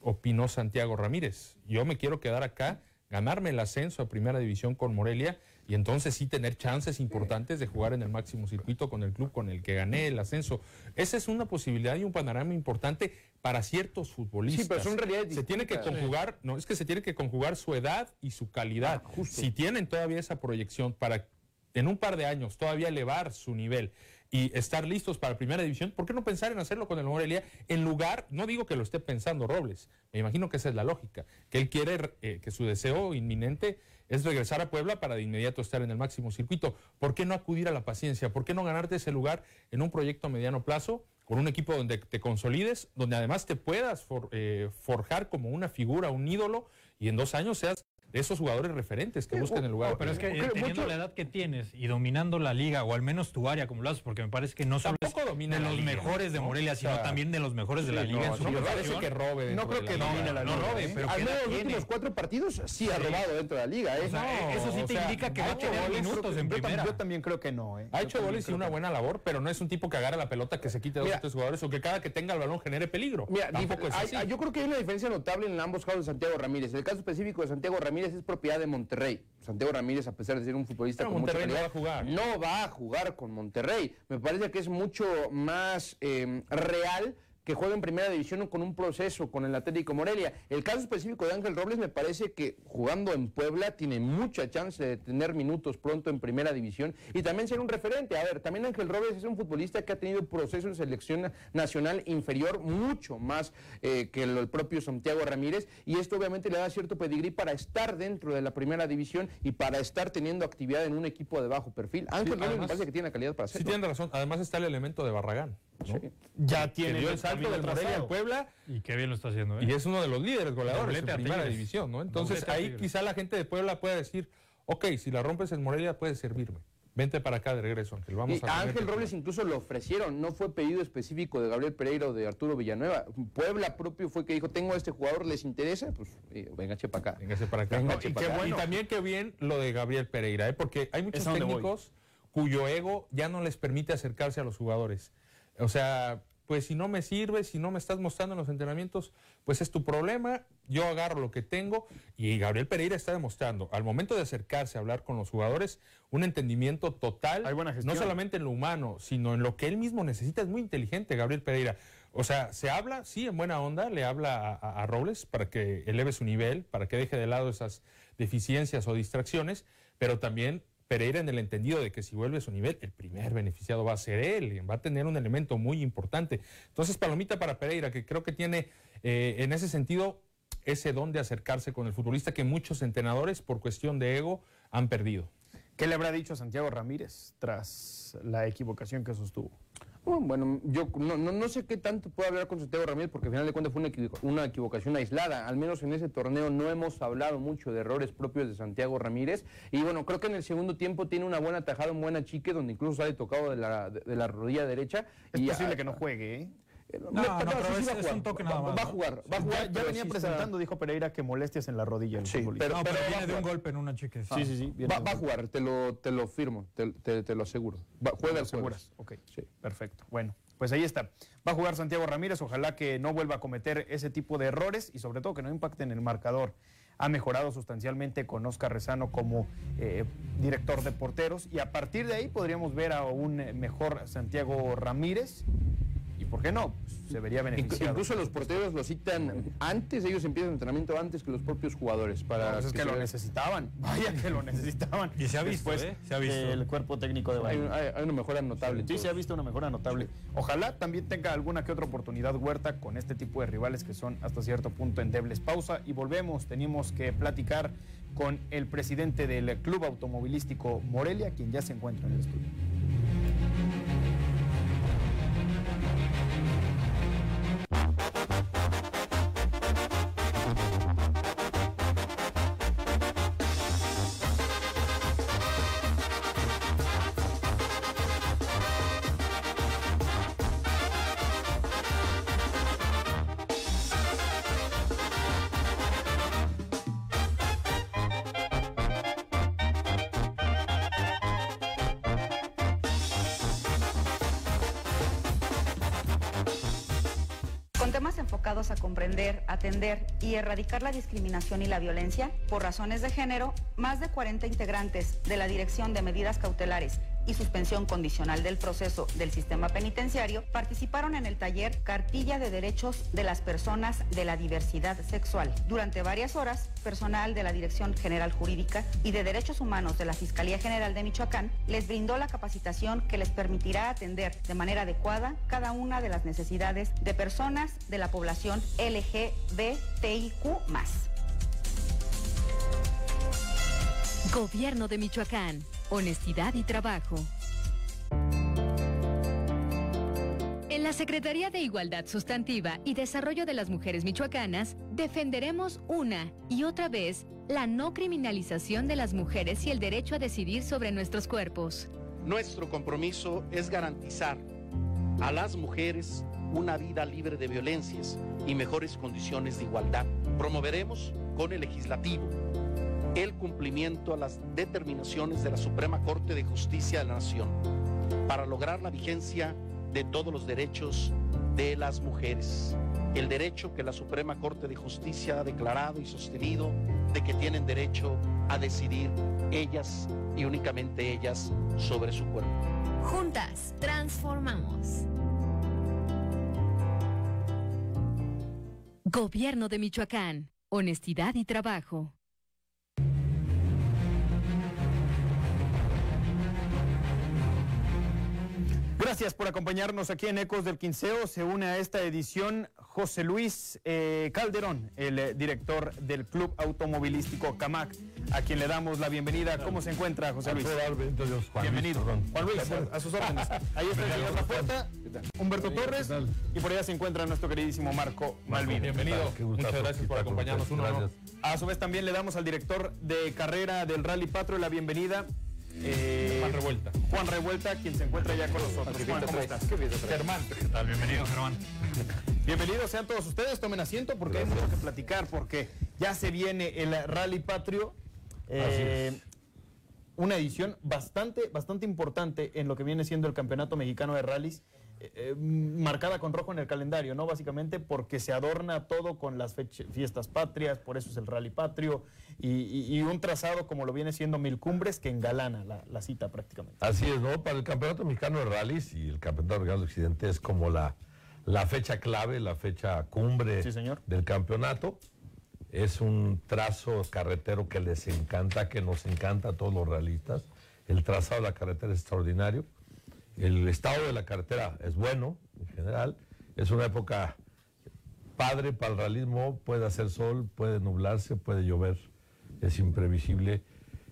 opinó Santiago Ramírez? Yo me quiero quedar acá, ganarme el ascenso a primera división con Morelia y entonces sí tener chances importantes de jugar en el máximo circuito con el club con el que gané el ascenso. Esa es una posibilidad y un panorama importante para ciertos futbolistas. Sí, pero son realidades Se tiene que conjugar, no, es que se tiene que conjugar su edad y su calidad. Ah, si tienen todavía esa proyección para en un par de años todavía elevar su nivel y estar listos para primera división, ¿por qué no pensar en hacerlo con el Morelia en lugar, no digo que lo esté pensando Robles, me imagino que esa es la lógica, que él quiere, eh, que su deseo inminente es regresar a Puebla para de inmediato estar en el máximo circuito. ¿Por qué no acudir a la paciencia? ¿Por qué no ganarte ese lugar en un proyecto a mediano plazo? con un equipo donde te consolides, donde además te puedas for- eh, forjar como una figura, un ídolo, y en dos años seas de esos jugadores referentes que buscan el lugar. Pero es que eh, teniendo la edad que tienes y dominando la liga, o al menos tu área como lo haces, porque me parece que no solo es domina de los liga, mejores de ¿no? Morelia, O sino sea, también de los mejores de la sí, liga. no, en su no me posición. parece que robe dentro No creo que la liga. domine la No liga. robe, ¿eh? pero Al ¿qué menos los tiene? últimos cuatro partidos sí ha robado dentro de la liga. ¿eh? O sea, eso sí o te sea, indica que ha va a hecho tener goles, minutos en primera. yo también creo que no. ¿eh? Ha hecho goles y una no. buena labor, pero no es un tipo que agarra la pelota, que se quite dos o tres jugadores o que cada que tenga el balón genere peligro. Yo creo que hay una diferencia notable en ambos casos de Santiago Ramírez. El caso específico de Santiago Ramírez es propiedad de Monterrey. Santiago Ramírez, a pesar de ser un futbolista con mucha Monterrey no calidad, va a jugar. no va a jugar con Monterrey. Me parece que es mucho más eh, real que juegue en primera división con un proceso con el Atlético Morelia. El caso específico de Ángel Robles me parece que jugando en Puebla tiene mucha chance de tener minutos pronto en primera división y también ser un referente. A ver, también Ángel Robles es un futbolista que ha tenido proceso en selección nacional inferior mucho más eh, que el propio Santiago Ramírez y esto obviamente le da cierto pedigrí para estar dentro de la primera división y para estar teniendo actividad en un equipo de bajo perfil. Ángel Robles me parece que tiene la calidad para Sí, hacerlo. tienen razón. Además está el elemento de Barragán. ¿No? Ya Que tiene dio el salto del Morelia al Puebla Y qué bien lo está haciendo, ¿eh? y es uno de los líderes goleadores en primera Tigres. división, ¿no? Entonces ahí quizá la gente de Puebla pueda decir, ok, si la rompes en Morelia puede servirme. Vente para acá de regreso, Ángel. Vamos Y a Ángel Robles incluso lo ofrecieron, no fue pedido específico de Gabriel Pereira o de Arturo Villanueva. Puebla propio fue que dijo, tengo a este jugador, ¿les interesa? Pues eh, venga, che para acá. Véngase para acá. No, che y, acá. bueno. y también qué bien lo de Gabriel Pereira, ¿eh? porque hay muchos voy. técnicos cuyo ego ya no les permite acercarse a los jugadores. O sea, pues si no me sirve, si no me estás mostrando en los entrenamientos, pues es tu problema, yo agarro lo que tengo y Gabriel Pereira está demostrando, al momento de acercarse a hablar con los jugadores, un entendimiento total, Hay buena no solamente en lo humano, sino en lo que él mismo necesita, es muy inteligente Gabriel Pereira. O sea, se habla, sí, en buena onda, le habla a Robles para que eleve su nivel, para que deje de lado esas deficiencias o distracciones, pero también Pereira en el entendido de que si vuelve a su nivel, el primer beneficiado va a ser él, va a tener un elemento muy importante. Entonces, palomita para Pereira, que creo que tiene eh, en ese sentido ese don de acercarse con el futbolista que muchos entrenadores, por cuestión de ego, han perdido. ¿Qué le habrá dicho Santiago Ramírez tras la equivocación que sostuvo? Oh, Bueno, yo no, no, no sé qué tanto puedo hablar con Santiago Ramírez porque al final de cuentas fue una, equivo- una equivocación aislada. Al menos en ese torneo no hemos hablado mucho de errores propios de Santiago Ramírez. Y bueno, creo que en el segundo tiempo tiene una buena tajada, un buen achique donde incluso sale tocado de la, de, de la rodilla derecha. Es y posible a- que no juegue, ¿eh? No, No, no, pero es- va a es jugar. un toque Va- nada más, Va a jugar, va a jugar. Ya, pero venía presentando, dijo Pereira, que molestias en la rodilla. Sí, pero- No, pero, a viene de un golpe en una chique. Sí, sí, sí. viene Va, a jugar, te lo, te lo firmo, te, te- te lo aseguro. Va- juega el jueves. Ok, Sí. perfecto. Bueno, pues ahí está. Va a jugar Santiago Ramírez. Ojalá que no vuelva a cometer ese tipo de errores y sobre todo que no impacte en el marcador. Ha mejorado sustancialmente con Oscar Rezano como eh, director de porteros y a partir de ahí podríamos ver a un eh, mejor Santiago Ramírez. ¿Y por qué no? Pues, se vería beneficiado. Incluso los porteros lo citan antes, ellos empiezan el entrenamiento antes que los propios jugadores. Para Pues es que lo necesitaban. Vaya que lo necesitaban. Y se ha visto, Después ¿eh? Se ha visto. del cuerpo técnico de Bayern. hay- hay una mejora notable. Sí, se ha visto una mejora notable. Ojalá también tenga alguna que otra oportunidad Huerta con este tipo de rivales que son hasta cierto punto endebles. Pausa y volvemos. Tenemos que platicar con el presidente del Club Automovilístico Morelia, quien ya se encuentra en el estudio. Y erradicar la discriminación y la violencia por razones de género, más de 40 integrantes de la Dirección de Medidas Cautelares y Suspensión Condicional del Proceso del Sistema Penitenciario participaron en el taller Cartilla de Derechos de las Personas de la Diversidad Sexual. Durante varias horas, personal de la Dirección General Jurídica y de Derechos Humanos de la Fiscalía General de Michoacán les brindó la capacitación que les permitirá atender de manera adecuada cada una de las necesidades de personas de la población LGBTIQ. Gobierno de Michoacán. Honestidad y trabajo. En la Secretaría de Igualdad Sustantiva y Desarrollo de las Mujeres Michoacanas defenderemos una y otra vez la no criminalización de las mujeres y el derecho a decidir sobre nuestros cuerpos. Nuestro compromiso es garantizar a las mujeres una vida libre de violencias y mejores condiciones de igualdad. Promoveremos con el legislativo el cumplimiento a las determinaciones de la Suprema Corte de Justicia de la Nación para lograr la vigencia de todos los derechos de las mujeres. El derecho que la Suprema Corte de Justicia ha declarado y sostenido de que tienen derecho a decidir ellas y únicamente ellas sobre su cuerpo. Juntas, transformamos. Gobierno de Michoacán. Honestidad y trabajo. Gracias por acompañarnos aquí en Ecos del Quinceo. Se une a esta edición José Luis eh, Calderón, el eh, director del Club Automovilístico CAMAC, a quien le damos la bienvenida. ¿Cómo se encuentra, José Luis? Bienvenido. Juan Luis, a sus órdenes. Ahí está el señor Laporta, Humberto Torres, y por allá se encuentra nuestro queridísimo Marco Malvin. Bienvenido. Muchas gracias por acompañarnos. Honor. A su vez también le damos al director de carrera del Rally Patro la bienvenida. Eh, Juan Revuelta. Juan Revuelta, quien se encuentra ya con nosotros. Juan, ¿cómo estás? Germán. ¿Qué tal? Bienvenido, Germán. Bienvenidos sean todos ustedes, tomen asiento porque hay mucho que platicar, porque ya se viene el Rally Patrio. eh, una edición bastante, bastante importante en lo que viene siendo el Campeonato Mexicano de Rallys, eh, eh, marcada con rojo en el calendario, ¿no? Básicamente porque se adorna todo con las fiestas patrias, por eso es el Rally Patrio, y, y- y un trazado como lo viene siendo Mil Cumbres que engalana la, la cita prácticamente. Así es, ¿no? Para el Campeonato Mexicano de Rallys y el Campeonato Regional de Occidente es como la, la fecha clave, la fecha cumbre del campeonato. Es un trazo carretero que les encanta, que nos encanta a todos los realistas. El trazado de la carretera es extraordinario. El estado de la carretera es bueno, en general. Es una época padre para el realismo. Puede hacer sol, puede nublarse, puede llover. Es imprevisible.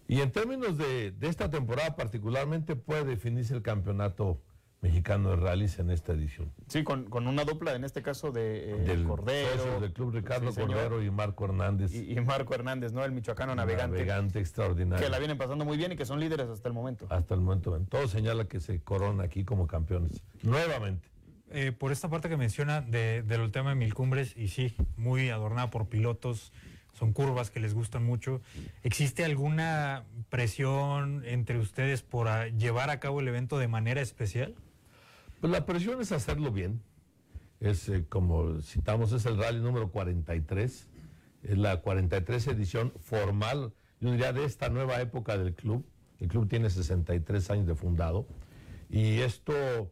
Y en términos de, de esta temporada particularmente puede definirse el campeonato mexicano de rallies en esta edición. Sí, con, con una dupla, en este caso de eh, Del Cordero. del club Ricardo Sí. Cordero y Marco Hernández. Y, y Marco Hernández, ¿no? El michoacano navegante. Navegante extraordinario. Que la vienen pasando muy bien y que son líderes hasta el momento. Hasta el momento. Todo señala que se corona aquí como campeones. Nuevamente. Eh, por esta parte que menciona de- del tema de Mil Cumbres, y sí, muy adornada por pilotos, son curvas que les gustan mucho. ¿Existe alguna presión entre ustedes por llevar a cabo el evento de manera especial? Pues la presión es hacerlo bien. Es eh, como citamos, es el rally número 43. Es la 43 edición formal, yo diría, de esta nueva época del club. El club tiene 63 años de fundado. Y esto,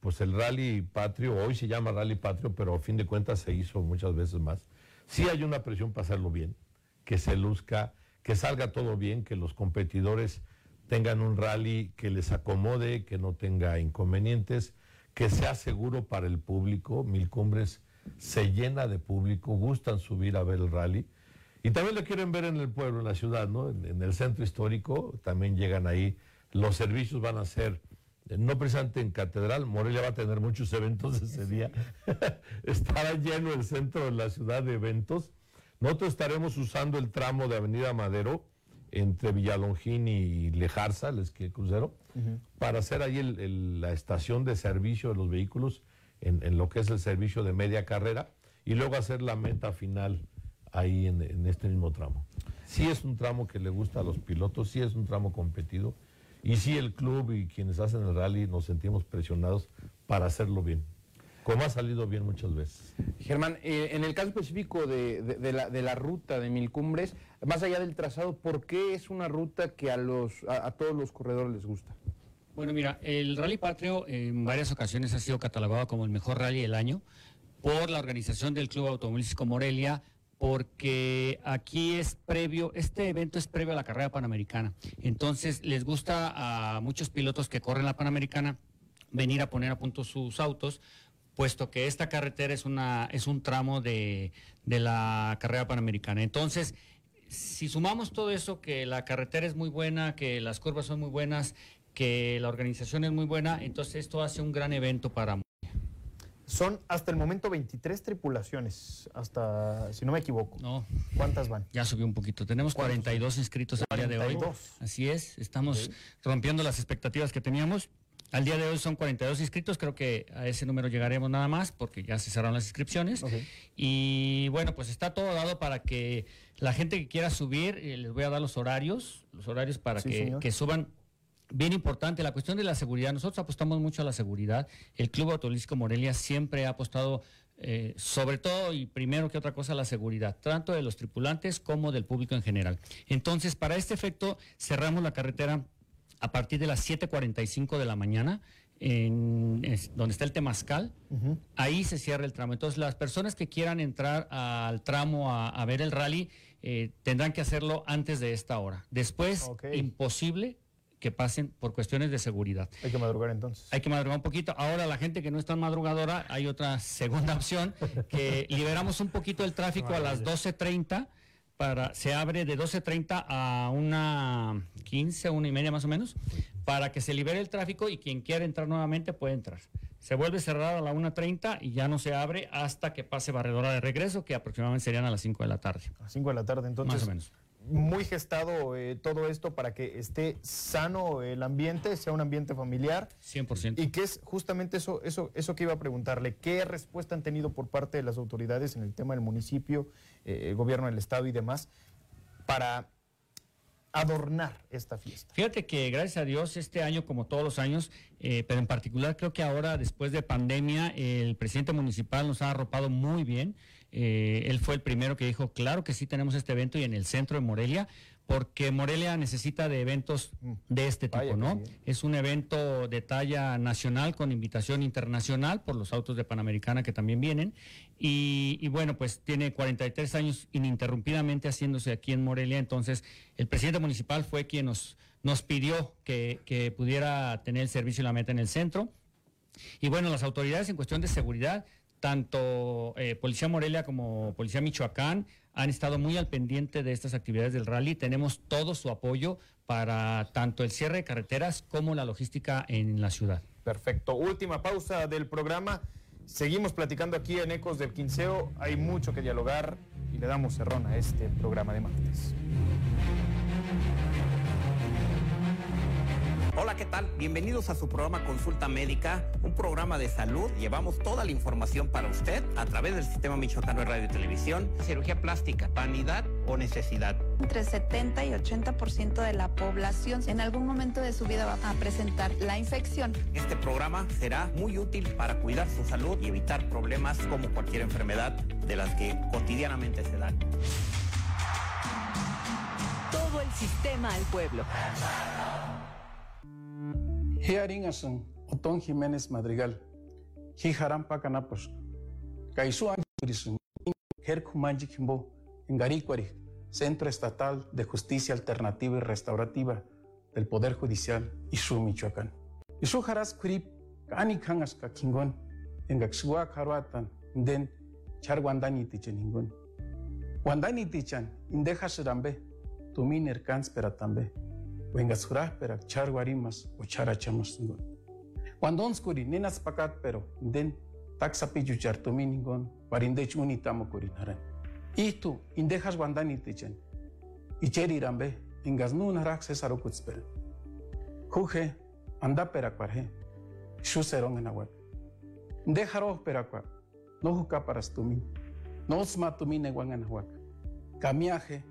pues el rally patrio, hoy se llama rally patrio, pero a fin de cuentas se hizo muchas veces más. Sí hay una presión para hacerlo bien, que se luzca, que salga todo bien, que los competidores tengan un rally que les acomode, que no tenga inconvenientes, que sea seguro para el público. Mil Cumbres se llena de público, gustan subir a ver el rally. Y también lo quieren ver en el pueblo, en la ciudad, ¿no? En, en el centro histórico, también llegan ahí. Los servicios van a ser, eh, no precisamente en Catedral, Morelia va a tener muchos eventos ese día. Estará lleno el centro de la ciudad de eventos. Nosotros estaremos usando el tramo de Avenida Madero entre Villalongín y Lejarza, el esquí crucero, para hacer ahí el- el- la estación de servicio de los vehículos en, en lo que es el servicio de media carrera y luego hacer la meta final ahí en, en este mismo tramo. Sí es un tramo que le gusta a los pilotos, sí es un tramo competido y sí el club y quienes hacen el rally nos sentimos presionados para hacerlo bien, como ha salido bien muchas veces. Germán, eh, en el caso específico de, de- de la, de la ruta de Mil Cumbres, más allá del trazado, ¿por qué es una ruta que a, los, a, a todos los corredores les gusta? Bueno, mira, el Rally Patrio en varias ocasiones ha sido catalogado como el mejor rally del año por la organización del Club Automovilístico Morelia, porque aquí es previo, este evento es previo a la carrera panamericana. Entonces, les gusta a muchos pilotos que corren la panamericana venir a poner a punto sus autos, puesto que esta carretera es, una, es un tramo de, de la carrera panamericana. Entonces, si sumamos todo eso, que la carretera es muy buena, que las curvas son muy buenas, que la organización es muy buena, entonces esto hace un gran evento para Son hasta el momento 23 tripulaciones, hasta, si no me equivoco. No. ¿Cuántas van? Ya subió un poquito. Tenemos 42 inscritos al día de hoy. 42. Así es, estamos rompiendo las expectativas que teníamos. Al día de hoy son 42 inscritos, creo que a ese número llegaremos nada más porque ya se cerraron las inscripciones. Y bueno, pues está todo dado para que la gente que quiera subir, eh, les voy a dar los horarios, los horarios para Sí, que, que suban. Bien importante, la cuestión de la seguridad. Nosotros apostamos mucho a la seguridad. El Club Autolístico Morelia siempre ha apostado, eh, sobre todo y primero que otra cosa, a la seguridad, tanto de los tripulantes como del público en general. Entonces, para este efecto, cerramos la carretera a partir de las 7.45 de la mañana, en, es- donde está el Temazcal. Ahí se cierra el tramo. Entonces, las personas que quieran entrar al tramo a, a ver el rally eh, tendrán que hacerlo antes de esta hora. Después, imposible que pasen por cuestiones de seguridad. Hay que madrugar entonces. Hay que madrugar un poquito. Ahora, la gente que no es tan madrugadora, hay otra segunda opción, que liberamos un poquito el tráfico a las 12.30. Para, se abre de 12.30 a una 15, una y media más o menos, para que se libere el tráfico y quien quiera entrar nuevamente puede entrar. Se vuelve cerrado a la 1.30 y ya no se abre hasta que pase barredora de regreso, que aproximadamente serían a las 5 de la tarde. A las 5 de la tarde, entonces. Más o menos. Muy gestado eh, todo esto para que esté sano el ambiente, sea un ambiente familiar. 100%. Y que es justamente eso, eso, eso que iba a preguntarle. ¿Qué respuesta han tenido por parte de las autoridades en el tema del municipio, eh, gobierno del estado y demás, para adornar esta fiesta? Fíjate que gracias a Dios este año, como todos los años, eh, pero en particular creo que ahora, después de pandemia, el presidente municipal nos ha arropado muy bien. Eh, él fue el primero que dijo, claro que sí tenemos este evento y en el centro de Morelia, porque Morelia necesita de eventos de este tipo, ¿no? Es un evento de talla nacional con invitación internacional por los autos de Panamericana que también vienen. Y, y bueno, pues tiene 43 años ininterrumpidamente haciéndose aquí en Morelia. Entonces, el presidente municipal fue quien nos, nos pidió que, que pudiera tener el servicio y la meta en el centro. Y bueno, las autoridades en cuestión de seguridad, tanto eh, Policía Morelia como Policía Michoacán, han estado muy al pendiente de estas actividades del rally. Tenemos todo su apoyo para tanto el cierre de carreteras como la logística en la ciudad. Perfecto. Última pausa del programa. Seguimos platicando aquí en Ecos del Quinceo. Hay mucho que dialogar y le damos cerrón a este programa de martes. Hola, ¿qué tal? Bienvenidos a su programa Consulta Médica, un programa de salud. Llevamos toda la información para usted a través del Sistema Michoacano de Radio y Televisión. Cirugía plástica, vanidad o necesidad. Entre 70 y 80% de la población en algún momento de su vida va a presentar la infección. Este programa será muy útil para cuidar su salud y evitar problemas como cualquier enfermedad de las que cotidianamente se dan. Todo el sistema al pueblo. Hearing asan Otón Jiménez Madrigal. Hijaran Pacanaposh. Kaisu Angurisun. Herkumanji Kimbo. Engaricuari. Centro Estatal de Justicia Alternativa y Restaurativa del Poder Judicial Isu Michoacán. Isu Haras Kurip. Kani Kangas Kakingon. Engaxua Karuatan. Den Charwandani Ticheningon. Wandani Tichan. Indejas Rambe. Tumin Erkans Peratambe. Wengasura pera char guarimas o chara chamas ngon. Cuando onskuri nenas pakat pero den taksapi juchar tominingon warindech unitamo kurinaran. Itu indejas wandani tichan. Icheri rambe ingas nun harak cesaro kutsper. Kuje anda pera kwarhe. Shuserong enawak. Ndejaro pera kwa. No juka paras tumin. No sma tumin ewan enawak. Kamiaje.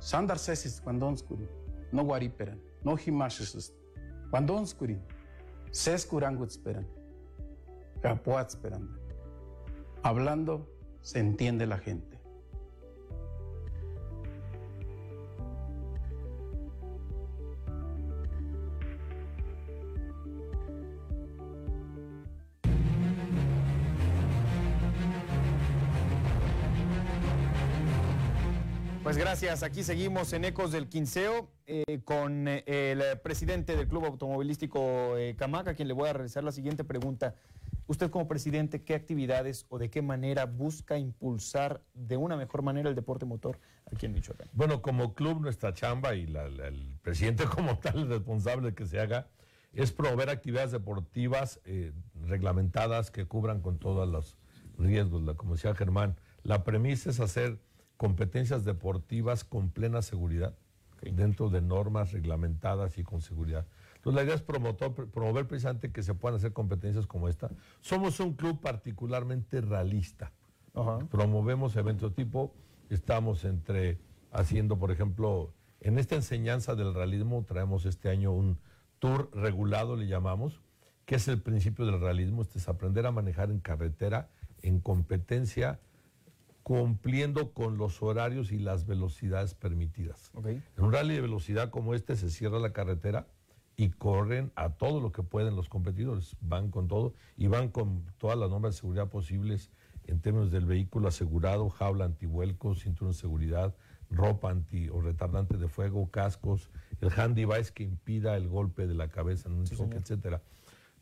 Sandar sesis cuando no guariperan, no himashisus. Cuando onskurin, ses kurangutsperan, capuatsperan. Hablando se entiende la gente. Gracias, aquí seguimos en Ecos del Quinceo eh, con eh, el presidente del Club Automovilístico eh, Camaca, a quien le voy a realizar la siguiente pregunta. Usted como presidente, ¿qué actividades o de qué manera busca impulsar de una mejor manera el deporte motor aquí en Michoacán? Bueno, como club, nuestra chamba y el presidente como tal, el responsable que se haga, es promover actividades deportivas eh, reglamentadas que cubran con todos los riesgos. Como decía Germán, la premisa es hacer competencias deportivas con plena seguridad, dentro de normas reglamentadas y con seguridad. Entonces la idea es promotor- promover precisamente que se puedan hacer competencias como esta. Somos un club particularmente realista. Promovemos eventos tipo, estamos entre haciendo, por ejemplo, en esta enseñanza del realismo traemos este año un tour regulado, le llamamos, que es el principio del realismo, este es aprender a manejar en carretera, en competencia, cumpliendo con los horarios y las velocidades permitidas. En un rally de velocidad como este se cierra la carretera y corren a todo lo que pueden los competidores, van con todo y van con todas las normas de seguridad posibles en términos del vehículo asegurado, jaula antivuelco, cinturón de seguridad, ropa anti o retardante de fuego, cascos, el hand device que impida el golpe de la cabeza en un choque, etcétera.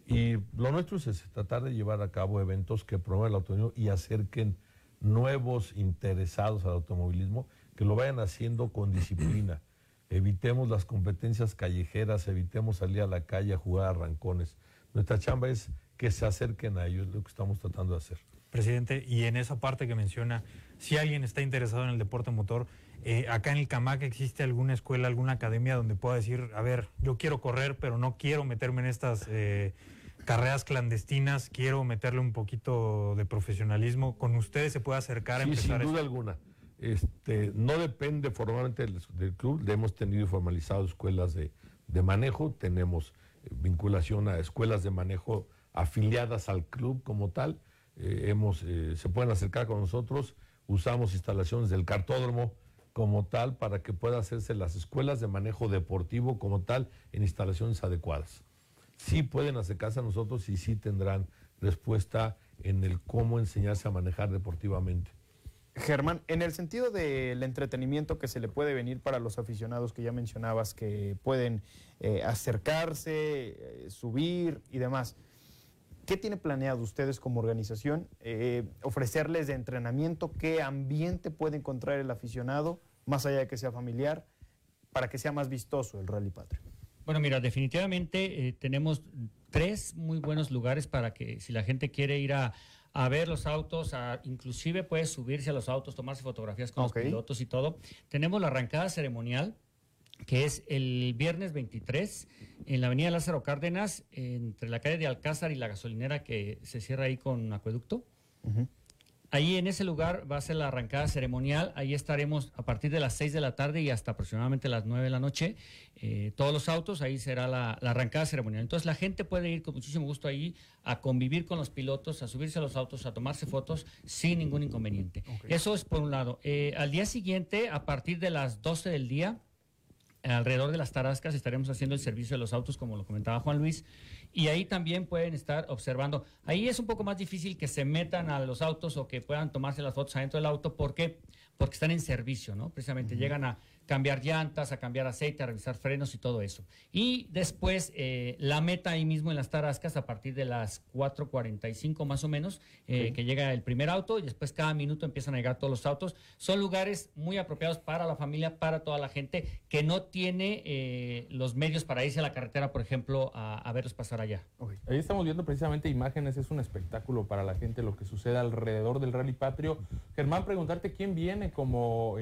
Y lo nuestro es tratar de llevar a cabo eventos que promuevan el automovilismo y acerquen nuevos interesados al automovilismo, que lo vayan haciendo con disciplina. Evitemos las competencias callejeras, evitemos salir a la calle a jugar a rancones. Nuestra chamba es que se acerquen a ellos, es lo que estamos tratando de hacer. Presidente, y en esa parte que menciona, si alguien está interesado en el deporte motor, eh, acá en el CAMAC existe alguna escuela, alguna academia donde pueda decir, a ver, yo quiero correr, pero no quiero meterme en estas eh, carreras clandestinas, quiero meterle un poquito de profesionalismo. ¿Con ustedes se puede acercar a Sí, empezar sin duda esto? alguna. Este, no depende formalmente del, del club, le hemos tenido formalizado escuelas de, de manejo, tenemos eh, vinculación a escuelas de manejo afiliadas al club como tal, Eh, hemos, eh, se pueden acercar con nosotros, usamos instalaciones del cartódromo como tal para que puedan hacerse las escuelas de manejo deportivo como tal en instalaciones adecuadas. Sí pueden acercarse a nosotros y sí tendrán respuesta en el cómo enseñarse a manejar deportivamente. Germán, en el sentido del entretenimiento que se le puede venir para los aficionados que ya mencionabas, que pueden eh, acercarse, eh, subir y demás, ¿qué tiene planeado ustedes como organización? Eh, ofrecerles de entrenamiento, ¿qué ambiente puede encontrar el aficionado, más allá de que sea familiar, para que sea más vistoso el Rally Patrio? Bueno, mira, definitivamente eh, tenemos tres muy buenos lugares para que si la gente quiere ir a, a ver los autos, a- inclusive puede subirse a los autos, tomarse fotografías con los pilotos y todo. Tenemos la arrancada ceremonial, que es el viernes 23 en la avenida Lázaro Cárdenas, entre la calle de Alcázar y la gasolinera que se cierra ahí con acueducto. Ahí en ese lugar va a ser la arrancada ceremonial. Ahí estaremos a partir de las 6 de la tarde y hasta aproximadamente las 9 de la noche. eh, todos los autos, ahí será la, la arrancada ceremonial. Entonces la gente puede ir con muchísimo gusto ahí a convivir con los pilotos, a subirse a los autos, a tomarse fotos sin ningún inconveniente. Eso es por un lado. Eh, al día siguiente, a partir de las 12 del día, alrededor de las Tarascas estaremos haciendo el servicio de los autos, como lo comentaba Juan Luis, y ahí también pueden estar observando. Ahí es un poco más difícil que se metan a los autos o que puedan tomarse las fotos adentro del auto, ¿por qué? Porque están en servicio, ¿no? Precisamente llegan a cambiar llantas, a cambiar aceite, a revisar frenos y todo eso. Y después eh, la meta ahí mismo en las Tarascas a partir de las 4.45 más o menos, eh, que llega el primer auto y después cada minuto empiezan a llegar todos los autos. Son lugares muy apropiados para la familia, para toda la gente que no tiene eh, los medios para irse a la carretera, por ejemplo, a, a verlos pasar allá. Ahí estamos viendo precisamente imágenes, es un espectáculo para la gente lo que sucede alrededor del Rally Patrio. Germán, preguntarte quién viene como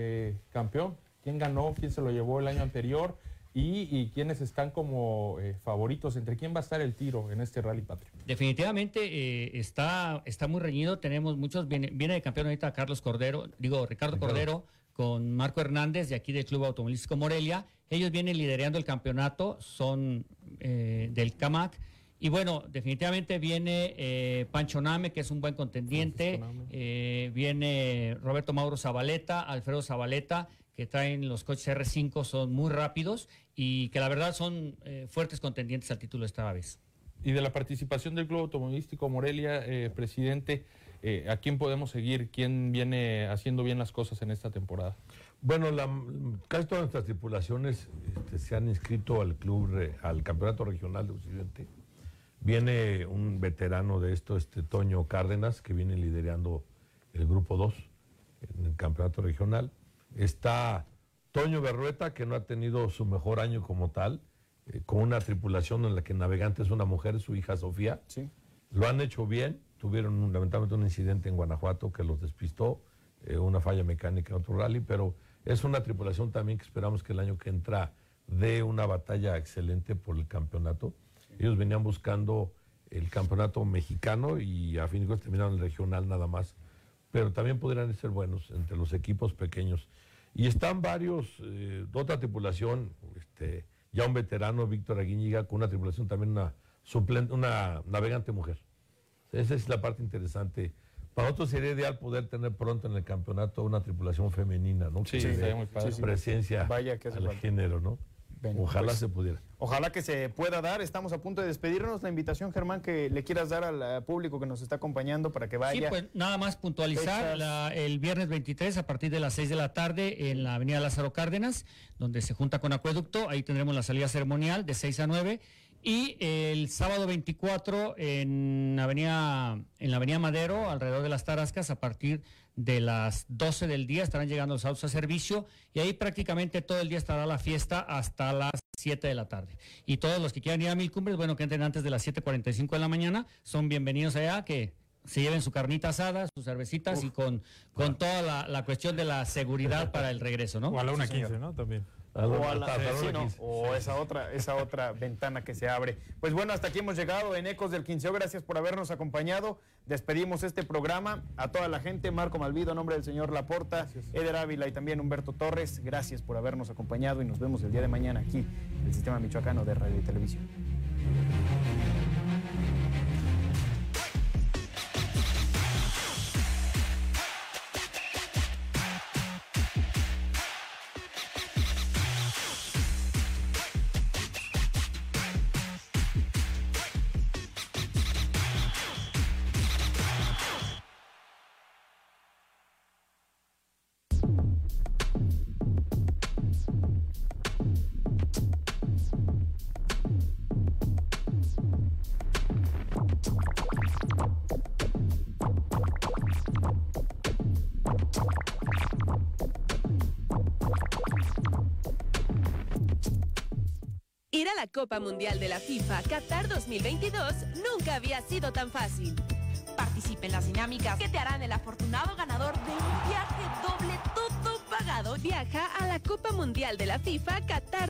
campeón, quién ganó, quién se lo llevó el año anterior y, y quiénes están como eh, favoritos, entre quién va a estar el tiro en este Rally Patrio. Definitivamente eh, está, está muy reñido. Tenemos muchos, viene, viene de campeón ahorita Carlos Cordero, digo Ricardo Cordero, con Marco Hernández de aquí del Club Automovilístico Morelia. Ellos vienen liderando el campeonato, son eh, del CAMAC. Y bueno, definitivamente viene eh, Pancho Name, que es un buen contendiente. Eh, viene Roberto Mauro Zabaleta, Alfredo Zabaleta, que traen los coches R5, son muy rápidos y que la verdad son eh, fuertes contendientes al título esta vez. Y de la participación del Club Automovilístico Morelia, eh, presidente, eh, ¿a quién podemos seguir? ¿Quién viene haciendo bien las cosas en esta temporada? Bueno, la- casi todas nuestras tripulaciones este, se han inscrito al club, re- al campeonato regional de Occidente. Viene un veterano de esto, este Toño Cárdenas, que viene liderando el grupo 2 en el campeonato regional. Está Toño Berrueta, que no ha tenido su mejor año como tal, eh, con una tripulación en la que navegante es una mujer, su hija Sofía. Lo han hecho bien, tuvieron un- lamentablemente un incidente en Guanajuato que los despistó, eh, una falla mecánica en otro rally, pero es una tripulación también que esperamos que el año que entra dé una batalla excelente por el campeonato. Ellos venían buscando el campeonato mexicano y a fin de cuentas terminaron el regional nada más, pero también podrían ser buenos entre los equipos pequeños. Y están varios, eh, otra tripulación, este, ya un veterano, Víctor Aguíñiga, con una tripulación también una suplente, una navegante mujer. Esa es la parte interesante. Para nosotros sería ideal poder tener pronto en el campeonato una tripulación femenina, ¿no? Sí, Que sí, muy padre. Sí, sí. Presencia Vaya que hace al falta. género, ¿no? Ojalá pues, se pudiera. Ojalá que se pueda dar. Estamos a punto de despedirnos. La invitación, Germán, que le quieras dar al eh, público que nos está acompañando para que Sí, vaya. pues nada más puntualizar la- el viernes 23 a partir de las 6 de la tarde en la avenida Lázaro Cárdenas, donde se junta con Acueducto, ahí tendremos la salida ceremonial de 6 a 9 y el sábado 24 en avenida en la avenida Madero, alrededor de las Tarascas, a partir de las 12 del día estarán llegando los autos a servicio y ahí prácticamente todo el día estará la fiesta hasta las 7 de la tarde. Y todos los que quieran ir a Mil Cumbres, bueno, que entren antes de las 7.45 de la mañana, son bienvenidos allá, que se lleven su carnita asada, sus cervecitas y con, con toda la, la cuestión de la seguridad para el regreso, ¿no? O a la Sí, 1.15, señor. ¿no? También. O, a la- sí, no, o esa otra, esa otra ventana que se abre. Pues bueno, hasta aquí hemos llegado en Ecos del Quinceo. Gracias por habernos acompañado. Despedimos este programa. A toda la gente, Marco Malvido, a nombre del señor Laporta, Eder Ávila y también Humberto Torres. Gracias por habernos acompañado y nos vemos el día de mañana aquí en el Sistema Michoacano de Radio y Televisión. Copa Mundial de la FIFA Qatar 2022 nunca había sido tan fácil. Participe en las dinámicas que te harán el afortunado ganador de un viaje doble todo pagado. Viaja a la Copa Mundial de la FIFA Qatar